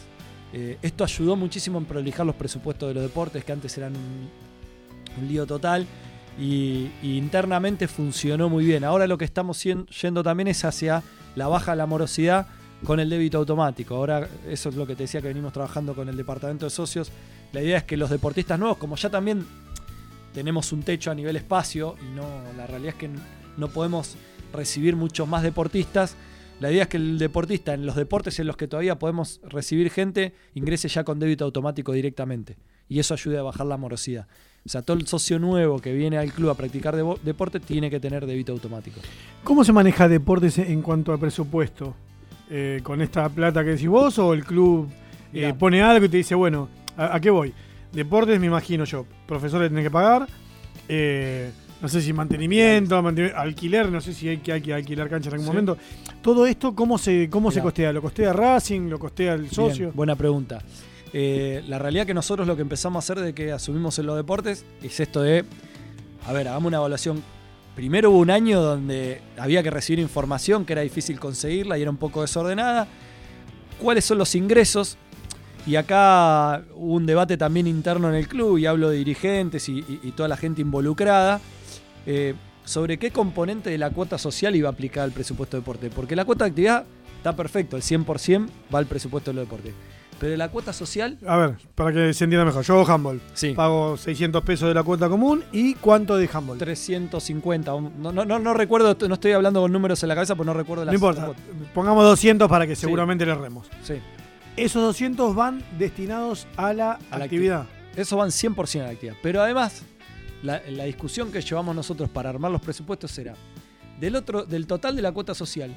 Eh, esto ayudó muchísimo en prolijar los presupuestos de los deportes, que antes eran un, lío total. Y, internamente funcionó muy bien. Ahora lo que estamos yendo también es hacia la baja de la morosidad con el débito automático. Ahora eso es lo que te decía que venimos trabajando con el departamento de socios. La idea es que los deportistas nuevos, como ya también tenemos un techo a nivel espacio y no la realidad es que no podemos recibir muchos más deportistas, la idea es que el deportista en los deportes en los que todavía podemos recibir gente ingrese ya con débito automático directamente. Y eso ayuda a bajar la morosidad. O sea, todo el socio nuevo que viene al club a practicar deporte tiene que tener débito automático. ¿Cómo se maneja deportes en cuanto al presupuesto? Eh, ¿Con esta plata que decís vos o el club eh, pone algo y te dice, bueno, ¿a, qué voy? Deportes, me imagino yo. Profesores tienen que pagar. Eh, no sé si mantenimiento, alquiler, no sé si hay que, hay que alquilar cancha en algún momento. Todo esto, ¿cómo se, cómo se costea? ¿Lo costea Racing? ¿Lo costea el socio? buena pregunta. Eh, la realidad que nosotros lo que empezamos a hacer de que asumimos en los deportes es esto de, a ver, hagamos una evaluación. Primero hubo un año donde había que recibir información que era difícil conseguirla y era un poco desordenada. ¿Cuáles son los ingresos? Y acá hubo un debate también interno en el club y hablo de dirigentes y toda la gente involucrada eh, sobre qué componente de la cuota social iba a aplicar el presupuesto de deporte. Porque la cuota de actividad está perfecto, el 100% va al presupuesto de deporte. Pero de la cuota social. A ver, para que se entienda mejor. Yo hago handball. Sí. Pago 600 pesos de la cuota común. ¿Y cuánto de handball? 350. No, no, no, recuerdo, no estoy hablando con números en la cabeza, pues no recuerdo la No importa. Pongamos 200 para que seguramente le remos. Sí. Esos 200 van destinados a la actividad. Eso van 100% a la actividad. Pero además, la, discusión que llevamos nosotros para armar los presupuestos era, del, otro, del total de la cuota social,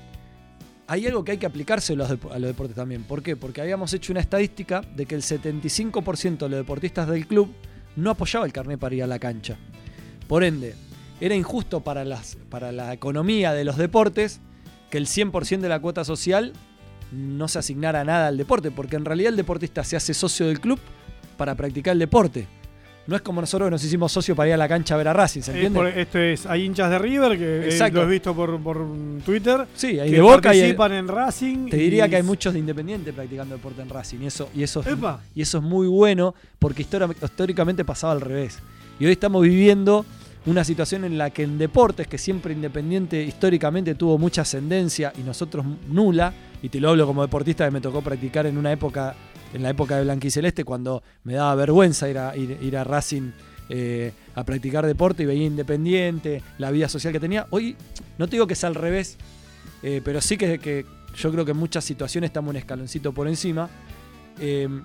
hay algo que hay que aplicarse a los, deportes también. ¿Por qué? Porque habíamos hecho una estadística de que el 75% de los deportistas del club no apoyaba el carnet para ir a la cancha. Por ende, era injusto para, las, para la economía de los deportes que el 100% de la cuota social no se asignara nada al deporte, porque en realidad el deportista se hace socio del club para practicar el deporte. No es como nosotros que nos hicimos socios para ir a la cancha a ver a Racing, ¿se entiende? esto es, hay hinchas de River que eh, lo he visto por, Twitter. Sí, hay de Boca y participan en Racing. Te diría que hay muchos de Independiente practicando deporte en Racing y eso y eso es, y eso es muy bueno porque históricamente pasaba al revés. Y hoy estamos viviendo una situación en la que en deportes que siempre Independiente históricamente tuvo mucha ascendencia y nosotros nula, y te lo hablo como deportista que me tocó practicar en una época en la época de Blanquiceleste, cuando me daba vergüenza ir a, ir, a Racing eh, a practicar deporte y veía independiente, la vida social que tenía. Hoy no te digo que es al revés, eh, pero sí que, que, yo creo que en muchas situaciones estamos un escaloncito por encima. Em,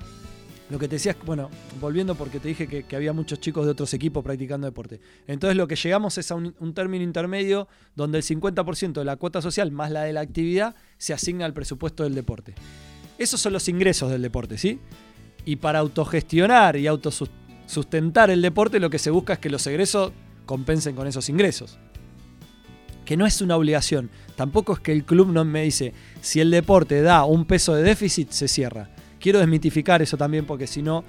lo que te decía es, bueno, volviendo porque te dije que, había muchos chicos de otros equipos practicando deporte. Entonces lo que llegamos es a un, un término intermedio donde el 50% de la cuota social más la de la actividad se asigna al presupuesto del deporte. Esos son los ingresos del deporte, ¿sí? Y para autogestionar y autosustentar el deporte, lo que se busca es que los egresos compensen con esos ingresos. Que no es una obligación. Tampoco es que el club no me dice, si el deporte da un peso de déficit, se cierra. Quiero desmitificar eso también porque si no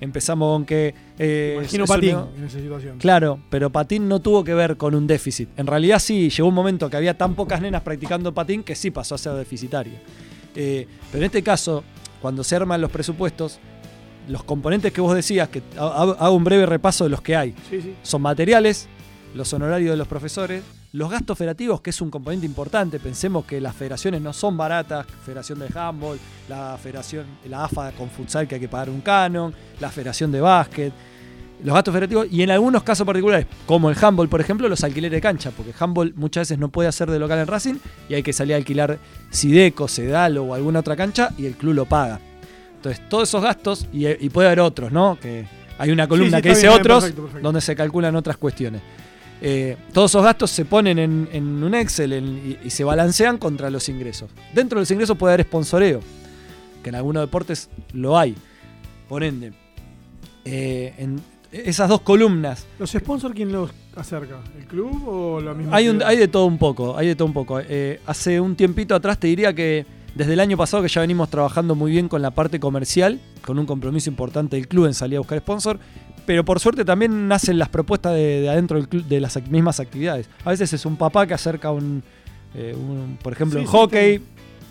empezamos con que... Eh, Imagino Patín en esa situación. Claro, pero Patín no tuvo que ver con un déficit. En realidad sí, llegó un momento que había tan pocas nenas practicando patín que sí pasó a ser deficitario. Eh, pero en este caso, cuando se arman los presupuestos, los componentes que vos decías, que hago un breve repaso de los que hay, son materiales, los honorarios de los profesores, los gastos federativos, que es un componente importante. Pensemos que las federaciones no son baratas, Federación de Handball, la Federación, la AFA con futsal que hay que pagar un canon, la Federación de Básquet, los gastos federativos y en algunos casos particulares, como el handball, por ejemplo, los alquileres de cancha, porque handball muchas veces no puede hacer de local en Racing y hay que salir a alquilar Sideco, Sedalo o alguna otra cancha y el club lo paga. Entonces, todos esos gastos, y, puede haber otros, ¿no? Que hay una columna que dice otros, donde se calculan otras cuestiones. Eh, todos esos gastos se ponen en, un Excel y, se balancean contra los ingresos. Dentro de los ingresos puede haber sponsoreo, que en algunos deportes lo hay. Por ende, eh, en, esas dos columnas. ¿Los sponsors quién los acerca? ¿El club o la misma? Hay, hay de todo un poco, hay de todo un poco. Eh, hace un tiempito atrás te diría que desde el año pasado que ya venimos trabajando muy bien con la parte comercial, con un compromiso importante del club en salir a buscar sponsor, pero por suerte también nacen las propuestas de, adentro del club, de las mismas actividades. A veces es un papá que acerca un, eh, por ejemplo, en hockey,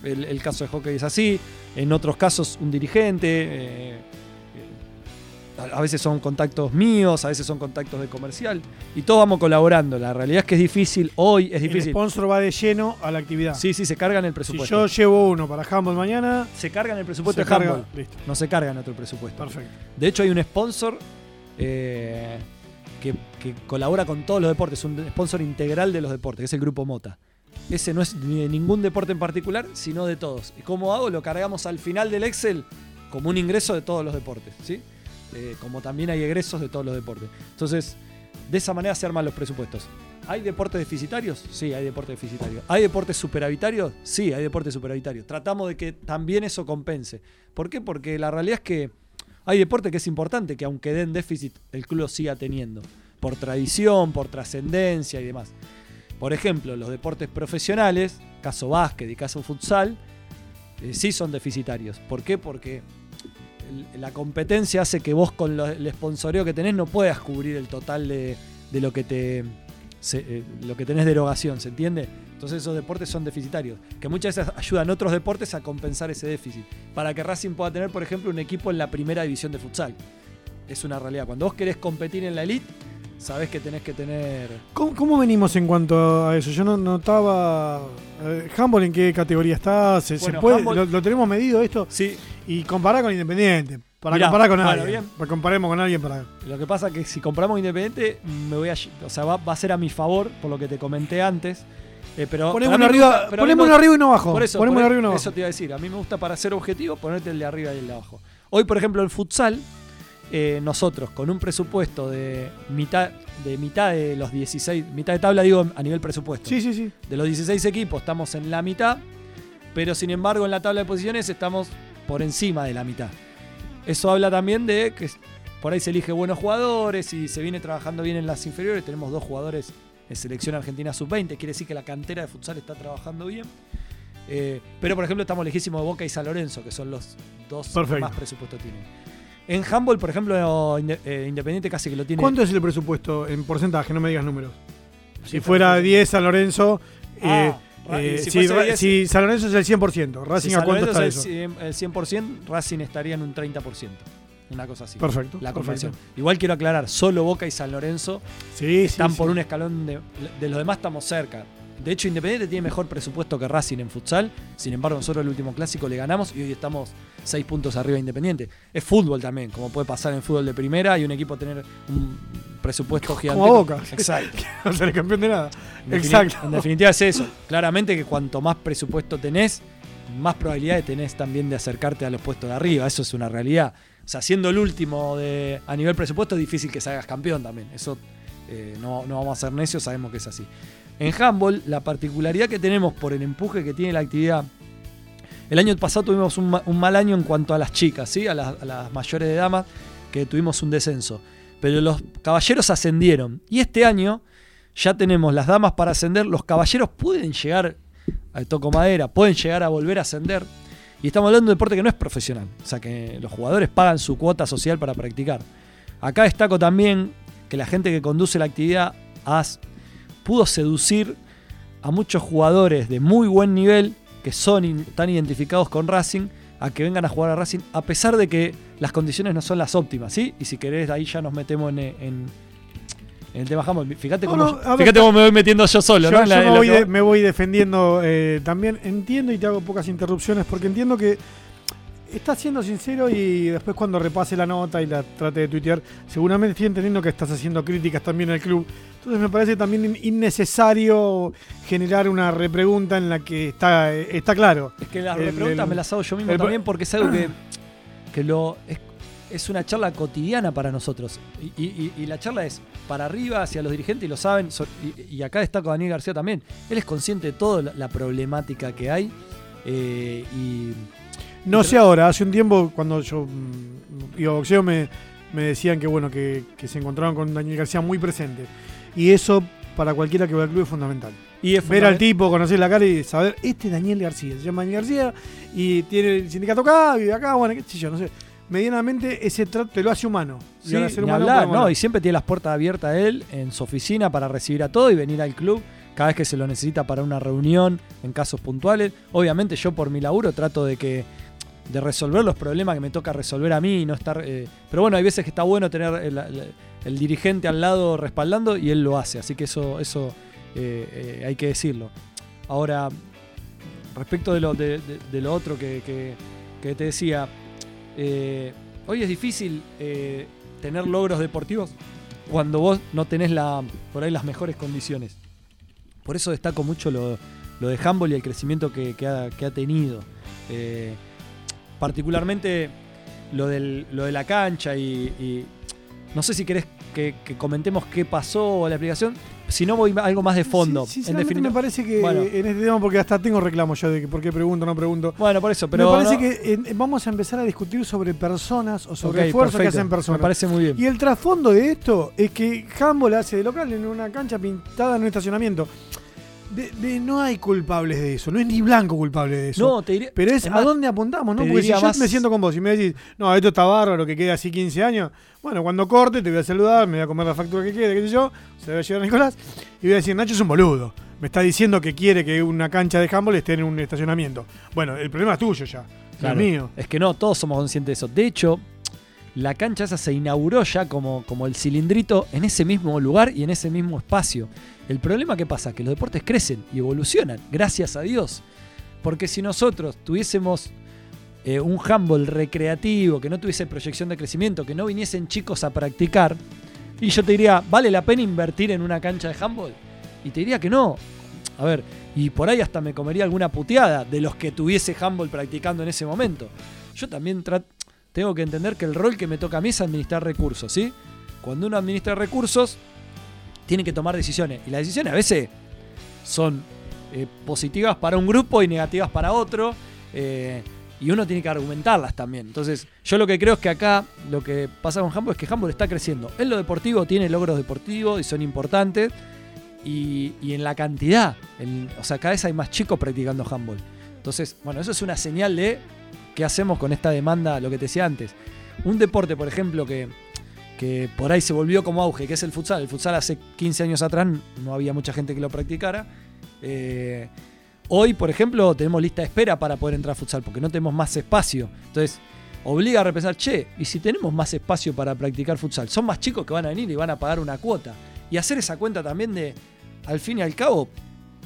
el, caso de hockey es así, en otros casos un dirigente. Eh, a veces son contactos míos, a veces son contactos de comercial, y todos vamos colaborando. La realidad es que es difícil, hoy es difícil. El sponsor va de lleno a la actividad. Sí, sí, se carga en el presupuesto. Si yo llevo uno para Humble mañana. Se carga en el presupuesto de Humble. No se carga en otro presupuesto. Perfecto. De hecho, hay un sponsor eh, que, colabora con todos los deportes, un sponsor integral de los deportes, que es el Grupo Mota. Ese no es ni de ningún deporte en particular, sino de todos. ¿Y cómo hago? Lo cargamos al final del Excel como un ingreso de todos los deportes. ¿sí? Eh, como también hay egresos de todos los deportes. Entonces, de esa manera se arman los presupuestos. ¿Hay deportes deficitarios? Sí, hay deportes deficitarios. ¿Hay deportes superavitarios? Sí, hay deportes superavitarios. Tratamos de que también eso compense. ¿Por qué? Porque la realidad es que hay deportes que es importante que aunque den déficit, el club siga teniendo. Por tradición, por trascendencia y demás. Por ejemplo, los deportes profesionales, caso básquet y caso futsal, eh, sí son deficitarios. ¿Por qué? Porque la competencia hace que vos con el sponsoreo que tenés no puedas cubrir el total de, lo que te eh, lo que tenés de erogación, ¿se entiende? Entonces esos deportes son deficitarios, que muchas veces ayudan a otros deportes a compensar ese déficit, para que Racing pueda tener, por ejemplo, un equipo en la primera división de futsal. Es una realidad. Cuando vos querés competir en la elite, sabés que tenés que tener... ¿Cómo, venimos en cuanto a eso? Yo no notaba... Eh, ¿Handball en qué categoría está? ¿Se, puede? ¿Lo, tenemos medido esto? Sí. Y comparar con Independiente. Para comparar con alguien. Para comparemos con alguien para. Lo que pasa es que si compramos Independiente, me voy a. O sea, va, a ser a mi favor, por lo que te comenté antes. Eh, pero ponemos uno arriba, y uno abajo. Por eso, ponemos arriba y uno abajo. Eso te iba a decir. A mí me gusta para ser objetivo ponerte el de arriba y el de abajo. Hoy, por ejemplo, el futsal, eh, nosotros con un presupuesto de mitad de mitad de los 16, mitad de tabla digo a nivel presupuesto. Sí, sí, sí. De los 16 equipos estamos en la mitad, pero sin embargo en la tabla de posiciones estamos por encima de la mitad. Eso habla también de que por ahí se elige buenos jugadores y se viene trabajando bien en las inferiores. Tenemos dos jugadores en selección argentina sub-20, quiere decir que la cantera de futsal está trabajando bien. Eh, pero por ejemplo estamos lejísimos de Boca y San Lorenzo, que son los dos que más presupuesto tienen. En handball, por ejemplo, eh, Independiente casi que lo tiene. ¿Cuánto es el presupuesto en porcentaje? No me digas números. Si fuera 10 San Lorenzo, eh, ah, eh, si, San Lorenzo es el 100%, Racing a cuánto está eso? El 100%, Racing estaría en un 30%. Una cosa así. Perfecto. La conversión. Igual quiero aclarar, solo Boca y San Lorenzo están por un escalón de, de los demás estamos cerca. De hecho, Independiente tiene mejor presupuesto que Racing en futsal. Sin embargo, nosotros el último clásico le ganamos y hoy estamos seis puntos arriba de Independiente. Es fútbol también, como puede pasar en fútbol de primera y un equipo tener un presupuesto gigante. Como Boca. Exacto. no ser campeón de nada. En Exacto. En definitiva es eso. Claramente que cuanto más presupuesto tenés, más probabilidades tenés también de acercarte a los puestos de arriba. Eso es una realidad. Sea, siendo el último de, a nivel presupuesto, es difícil que salgas campeón también. Eso eh, no, no vamos a ser necios, sabemos que es así. En handball, la particularidad que tenemos por el empuje que tiene la actividad. El año pasado tuvimos un, mal año en cuanto a las chicas, ¿sí? a, las, mayores de damas, que tuvimos un descenso. Pero los caballeros ascendieron. Y este año ya tenemos las damas para ascender. Los caballeros pueden llegar al toco madera, pueden llegar a volver a ascender. Y estamos hablando de un deporte que no es profesional. O sea que los jugadores pagan su cuota social para practicar. Acá destaco también que la gente que conduce la actividad pudo seducir a muchos jugadores de muy buen nivel que son identificados con Racing a que vengan a jugar a Racing a pesar de que las condiciones no son las óptimas, ¿sí? Y si querés ahí ya nos metemos en el tema handball. Fíjate cómo, no, yo- ver, fíjate cómo me voy metiendo yo solo, Yo, ¿no? La- yo en me, voy de- va- me voy defendiendo eh, también. Entiendo y te hago pocas interrupciones porque entiendo que estás siendo sincero y después cuando repase la nota y la trate de tuitear, seguramente estoy entendiendo que estás haciendo críticas también al club. Entonces me parece también in- innecesario generar una repregunta en la que está, eh, está claro. Es que las el- preguntas el- me las hago yo mismo el- también porque es algo que, que lo es, es una charla cotidiana para nosotros. Y, y- y la charla es para arriba, hacia los dirigentes, y lo saben. y, y acá destaco a Daniel García también. Él es consciente de toda la, la problemática que hay. eh, y No sé ahora, hace un tiempo cuando yo mm, iba a boxeo me, me decían que bueno, que, que se encontraron con Daniel García muy presente. Y eso para cualquiera que va al club es fundamental. y es Ver al tipo, conocer la cara y saber, este es Daniel García, se llama Daniel García y tiene el sindicato acá, vive acá, bueno, qué sé yo, no sé. Medianamente ese trato te lo hace humano. Y Sí, al ser ni humano hablar, no, y siempre tiene las puertas abiertas él en su oficina para recibir a todo y venir al club cada vez que se lo necesita para una reunión en casos puntuales. Obviamente yo por mi laburo trato de que de resolver los problemas que me toca resolver a mí y no estar eh, pero bueno, hay veces que está bueno tener el, el- el dirigente al lado respaldando y él lo hace, así que eso eso eh, eh, hay que decirlo. Ahora respecto de lo, de, de- de lo otro que, que- que te decía, eh, hoy es difícil eh, tener logros deportivos cuando vos no tenés la, por ahí las mejores condiciones. Por eso destaco mucho lo, de handball y el crecimiento que, ha, tenido. Eh, particularmente lo, de la cancha y, no sé si querés que, comentemos qué pasó la explicación. Si no, voy algo más de fondo. Sí, en sinceramente definitiva- me parece que Bueno. en este tema, porque hasta tengo reclamos yo de que por qué pregunto, no pregunto. Bueno, por eso, pero. me parece no- que eh, vamos a empezar a discutir sobre personas o sobre Ok, esfuerzos que hacen personas. Me parece muy bien. Y el trasfondo de esto es que Humboldt hace de local en una cancha pintada en un estacionamiento. De, de- no hay culpables de eso, no es ni blanco culpable de eso. no, te diré. pero es es a dónde apuntamos, ¿no? Porque si yo más- me siento con vos y me decís, no, esto está bárbaro, que queda así 15 años, bueno, cuando corte te voy a saludar, me voy a comer la factura que quede, qué sé yo, se va a llevar Nicolás, y voy a decir, Nacho es un boludo. Me está diciendo que quiere que una cancha de handball esté en un estacionamiento. Bueno, el problema es tuyo ya, no Claro. es mío. Es que no, todos somos conscientes de eso. De hecho, la cancha esa se inauguró ya como, como el cilindrito en ese mismo lugar y en ese mismo espacio. El problema que pasa, que los deportes crecen y evolucionan, gracias a Dios. Porque si nosotros tuviésemos eh, un handball recreativo, que no tuviese proyección de crecimiento, que no viniesen chicos a practicar, y yo te diría, ¿vale la pena invertir en una cancha de handball? Y te diría que no. A ver, y por ahí hasta me comería alguna puteada de los que tuviese handball practicando en ese momento. Yo también tengo que entender que el rol que me toca a mí es administrar recursos, ¿sí? Cuando uno administra recursos, tiene que tomar decisiones. Y las decisiones a veces son eh, positivas para un grupo y negativas para otro. eh, y uno tiene que argumentarlas también. Entonces, yo lo que creo es que acá lo que pasa con Hamburg es que Hamburg está creciendo. En lo deportivo tiene logros deportivos y son importantes. Y, y en la cantidad, o sea, cada vez hay más chicos practicando handball. Entonces, bueno, eso es una señal de qué hacemos con esta demanda, lo que te decía antes. Un deporte, por ejemplo, que, que por ahí se volvió como auge, que es el futsal. El futsal hace 15 años atrás no había mucha gente que lo practicara. Eh, hoy, por ejemplo, tenemos lista de espera para poder entrar a futsal, porque no tenemos más espacio. Entonces, obliga a repensar, che, ¿y si tenemos más espacio para practicar futsal? Son más chicos que van a venir y van a pagar una cuota. Y hacer esa cuenta también de, al fin y al cabo,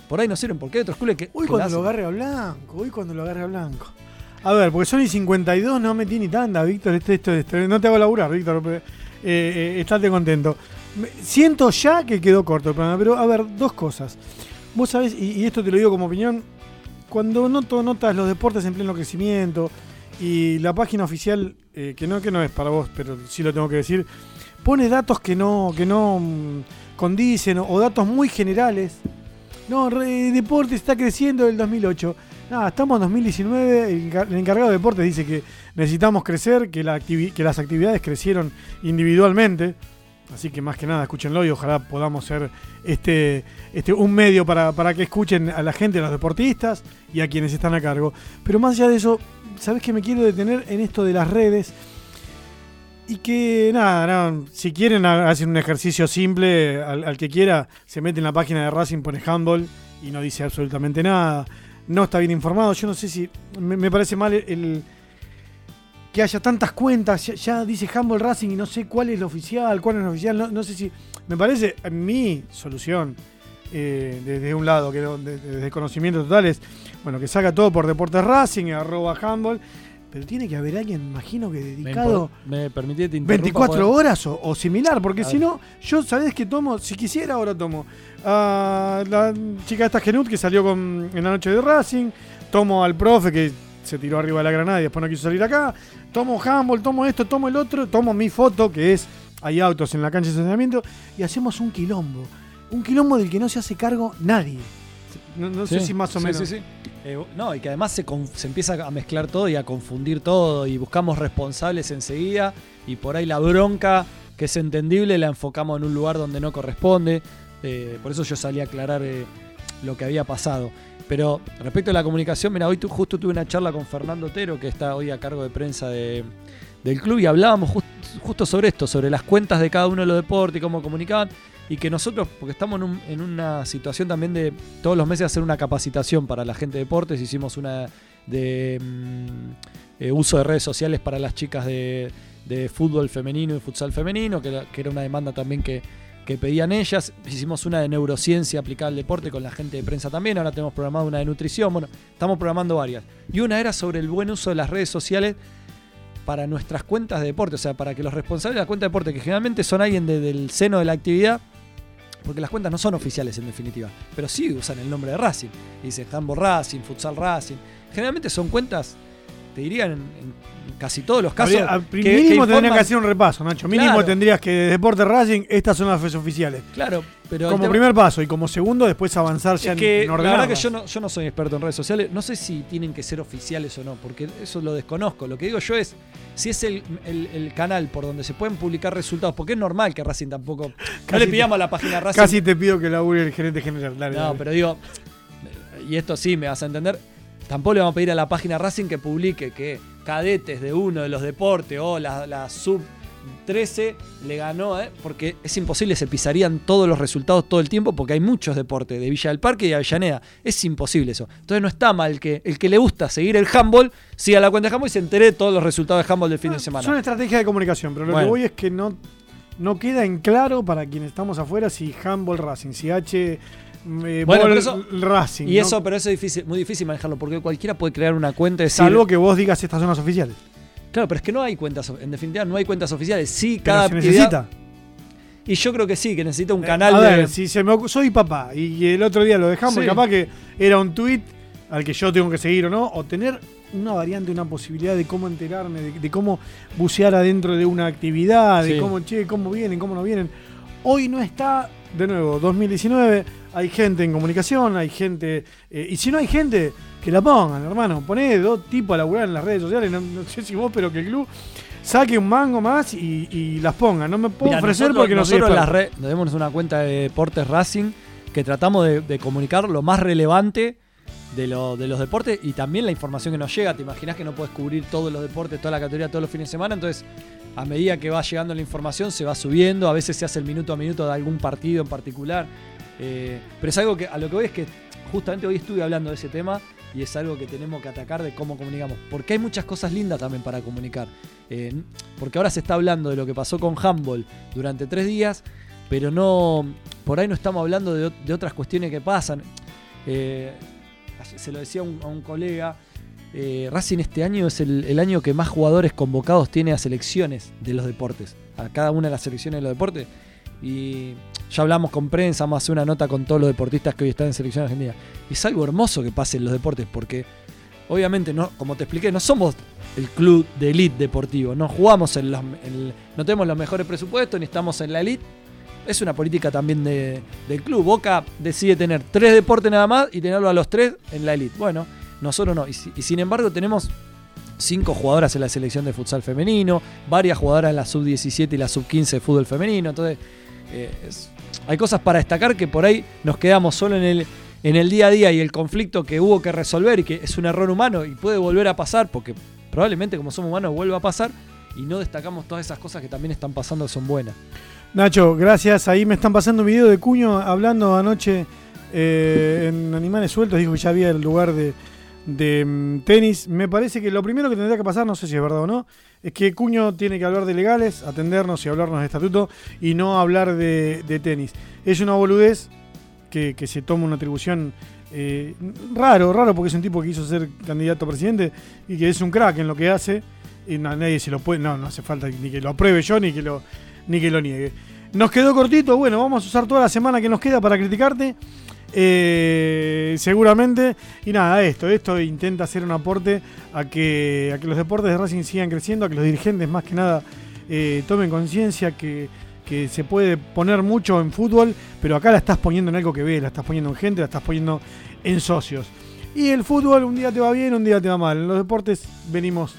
por ahí no sirven, porque hay otros clubes que... Uy, que cuando lo agarre a blanco, uy, cuando lo agarre a blanco. A ver, porque son y 52, no metí ni tanda, Víctor. Esto, esto, esto, no te hago laburar, Víctor. Eh, eh, estate contento. Siento ya que quedó corto el programa, pero a ver, dos cosas. Vos sabés, y, esto te lo digo como opinión, cuando noto notas los deportes en pleno crecimiento y la página oficial, eh, que no que no es para vos, pero sí lo tengo que decir, pone datos que no, que no mm, condicen o, datos muy generales. No, re- deporte está creciendo del 2008. Nada, estamos en 2019. El, encar- el encargado de deportes dice que necesitamos crecer, que, las actividades crecieron individualmente. Así que más que nada, escúchenlo y ojalá podamos ser este, este, un medio para, para que escuchen a la gente, a los deportistas y a quienes están a cargo. Pero más allá de eso, ¿sabes que me quiero detener en esto de las redes? Y que nada, nada, si quieren ha- hacen un ejercicio simple, al, al que quiera se mete en la página de Racing, pone handball y no dice absolutamente nada. No está bien informado, yo no sé si me, me parece mal el, que haya tantas cuentas, ya, dice Humble Racing y no sé cuál es la oficial, cuál es la oficial, no, sé si... Me parece, mi solución, eh, desde un lado, que desde conocimientos totales, bueno, que saca todo por Deportes Racing, arroba Humble, pero tiene que haber alguien, imagino que dedicado. Me, permití 24 horas o, similar, porque si no, yo sabés que tomo, si quisiera ahora tomo. A la chica esta Genut que salió con, en la noche de Racing, tomo al profe que se tiró arriba de la granada y después no quiso salir acá, tomo handball, tomo esto, tomo el otro, tomo mi foto, que es hay autos en la cancha de estacionamiento, y hacemos un quilombo. Un quilombo del que no se hace cargo nadie. No, sé si más o menos. Sí, sí. Eh, no, y que además se, empieza a mezclar todo y a confundir todo y buscamos responsables enseguida y por ahí la bronca, que es entendible, la enfocamos en un lugar donde no corresponde. Eh, por eso yo salí a aclarar eh, lo que había pasado. Pero respecto a la comunicación, mira, hoy justo tuve una charla con Fernando Otero, que está hoy a cargo de prensa del club, y hablábamos justo sobre esto, sobre las cuentas de cada uno de los deportes y cómo comunicaban y que nosotros, porque estamos en, una situación también de todos los meses hacer una capacitación para la gente de deportes, hicimos una de mm, eh, uso de redes sociales para las chicas de, fútbol femenino y futsal femenino, que, era una demanda también que, pedían ellas. Hicimos una de neurociencia aplicada al deporte con la gente de prensa también. Ahora tenemos programado una de nutrición. Bueno, estamos programando varias. Y una era sobre el buen uso de las redes sociales para nuestras cuentas de deporte. O sea, para que los responsables de la cuenta de deporte, que generalmente son alguien del seno de la actividad, porque las cuentas no son oficiales en definitiva, pero sí usan el nombre de Racing. Dice Handball Racing, Futsal Racing. Generalmente son cuentas, te dirían en, casi todos los casos. mínimo tendrías que hacer un repaso, Nacho. Mínimo tendrías que de Deporte Racing, estas son las fechas oficiales. Claro, pero. Como primer paso y como segundo, después avanzar ya que, en, La verdad que yo no, yo no soy experto en redes sociales. No sé si tienen que ser oficiales o no, porque eso lo desconozco. Lo que digo yo es si es el, canal por donde se pueden publicar resultados, porque es normal que Racing tampoco. no le pidamos a la página Racing. Casi te pido que labure el gerente general. no, pero digo, y esto sí me vas a entender. Tampoco le vamos a pedir a la página Racing que publique que cadetes de uno de los deportes o la, sub 13 le ganó, ¿eh? porque es imposible, se pisarían todos los resultados todo el tiempo porque hay muchos deportes de Villa del Parque y Avellaneda. Es imposible eso. Entonces no está mal que el que le gusta seguir el handball siga la cuenta de handball y se entere de todos los resultados de handball del fin de semana. Es una estrategia de comunicación, pero lo que voy es que no, no queda en claro para quienes estamos afuera si handball Racing, si H eh, bueno, eso, Racing. Y eso, pero eso es difícil, muy difícil manejarlo, porque cualquiera puede crear una cuenta. Salvo que vos digas estas son las oficiales. Claro, pero es que no hay cuentas, en definitiva no hay cuentas oficiales. Sí, cada se necesita. Y yo creo que sí, que necesita un eh, canal a ver, si se me soy papá y el otro día lo dejamos, capaz que era un tweet al que yo tengo que seguir o no, o tener una variante, una posibilidad de cómo enterarme, de, cómo bucear adentro de una actividad, de cómo, che, cómo vienen, cómo no vienen. Hoy no está, de nuevo, 2019, hay gente en comunicación, hay gente. Eh, y si no hay gente, que la pongan, hermano. Poné dos tipos a laburar en las redes sociales, no, sé si vos, pero que el club saque un mango más y, las ponga. No me puedo ofrecer porque no Nosotros en las tenemos una cuenta de Deportes Racing que tratamos de, comunicar lo más relevante de, lo, de los deportes y también la información que nos llega. Te imaginas que no puedes cubrir todos los deportes, toda la categoría, todos los fines de semana. Entonces, a medida que va llegando la información, se va subiendo. A veces se hace el minuto a minuto de algún partido en particular. Eh, pero es algo que a lo que voy es que justamente hoy estuve hablando de ese tema y es algo que tenemos que atacar de cómo comunicamos. Porque hay muchas cosas lindas también para comunicar. Eh, porque ahora se está hablando de lo que pasó con Humboldt durante tres días, pero no. Por ahí no estamos hablando de, otras cuestiones que pasan. Eh, se lo decía a un, colega. Racing este año es el, el, año que más jugadores convocados tiene a selecciones de los deportes, a cada una de las selecciones de los deportes. Y ya hablamos con prensa, hacer una nota con todos los deportistas que hoy están en selección argentina. Es algo hermoso que pase en los deportes porque obviamente no, como te expliqué, no somos el club de elite deportivo, no jugamos en los no tenemos los mejores presupuestos ni estamos en la elite. Es una política también del club. Boca decide tener tres deportes nada más y tenerlo a los tres en la elite. Bueno, nosotros no. Y, y sin embargo tenemos cinco jugadoras en la selección de futsal femenino, varias jugadoras en la sub-17 y la sub-15 de fútbol femenino. Entonces, eh, hay cosas para destacar que por ahí nos quedamos solo en el, en el día a día y el conflicto que hubo que resolver y que es un error humano y puede volver a pasar, porque probablemente como somos humanos vuelva a pasar, y no destacamos todas esas cosas que también están pasando que son buenas. Nacho, gracias. Ahí me están pasando un video de Cuño hablando anoche eh, en Animales Sueltos. Dijo que ya había el lugar de, de mm, tenis. Me parece que lo primero que tendría que pasar, no sé si es verdad o no, es que Cuño tiene que hablar de legales, atendernos y hablarnos de estatuto y no hablar de, de tenis. Es una boludez que, que se toma una atribución eh, raro, raro porque es un tipo que quiso ser candidato a presidente y que es un crack en lo que hace. Y na- nadie se lo puede, no, no hace falta ni que lo apruebe yo ni que lo, ni que lo niegue. Nos quedó cortito, bueno, vamos a usar toda la semana que nos queda para criticarte. Eh, seguramente. Y nada, esto, esto intenta hacer un aporte a que, a que los deportes de Racing sigan creciendo, a que los dirigentes más que nada eh, tomen conciencia que, que se puede poner mucho en fútbol, pero acá la estás poniendo en algo que ves, la estás poniendo en gente, la estás poniendo en socios. Y el fútbol un día te va bien, un día te va mal. En los deportes venimos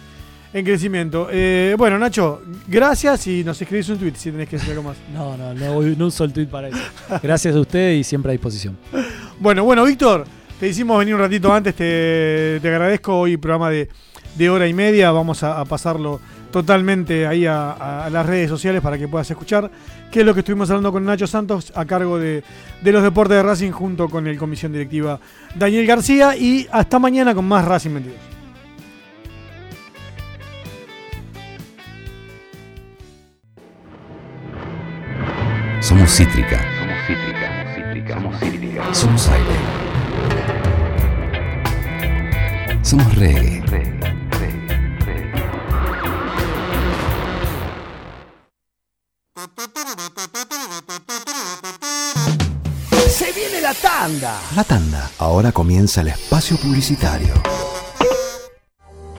en crecimiento. Eh, bueno, Nacho, gracias y nos escribís un tweet si tenés que decir algo más. No, no, no, no uso el tweet para eso. Gracias a ustedes y siempre a disposición. Bueno, bueno, Víctor, te hicimos venir un ratito antes, te, te agradezco. Hoy programa de, de hora y media, vamos a, a pasarlo totalmente ahí a, a- a las redes sociales para que puedas escuchar qué es lo que estuvimos hablando con Nacho Santos a cargo de, de los deportes de Racing junto con el comisión directiva Daniel García y hasta mañana con más Racing 22. Somos cítrica. Somos cítrica, cítrica, somos cítrica. Somos aire. Somos reggae. Reggae, reggae, reggae. Se viene la tanda. La tanda. Ahora comienza el espacio publicitario.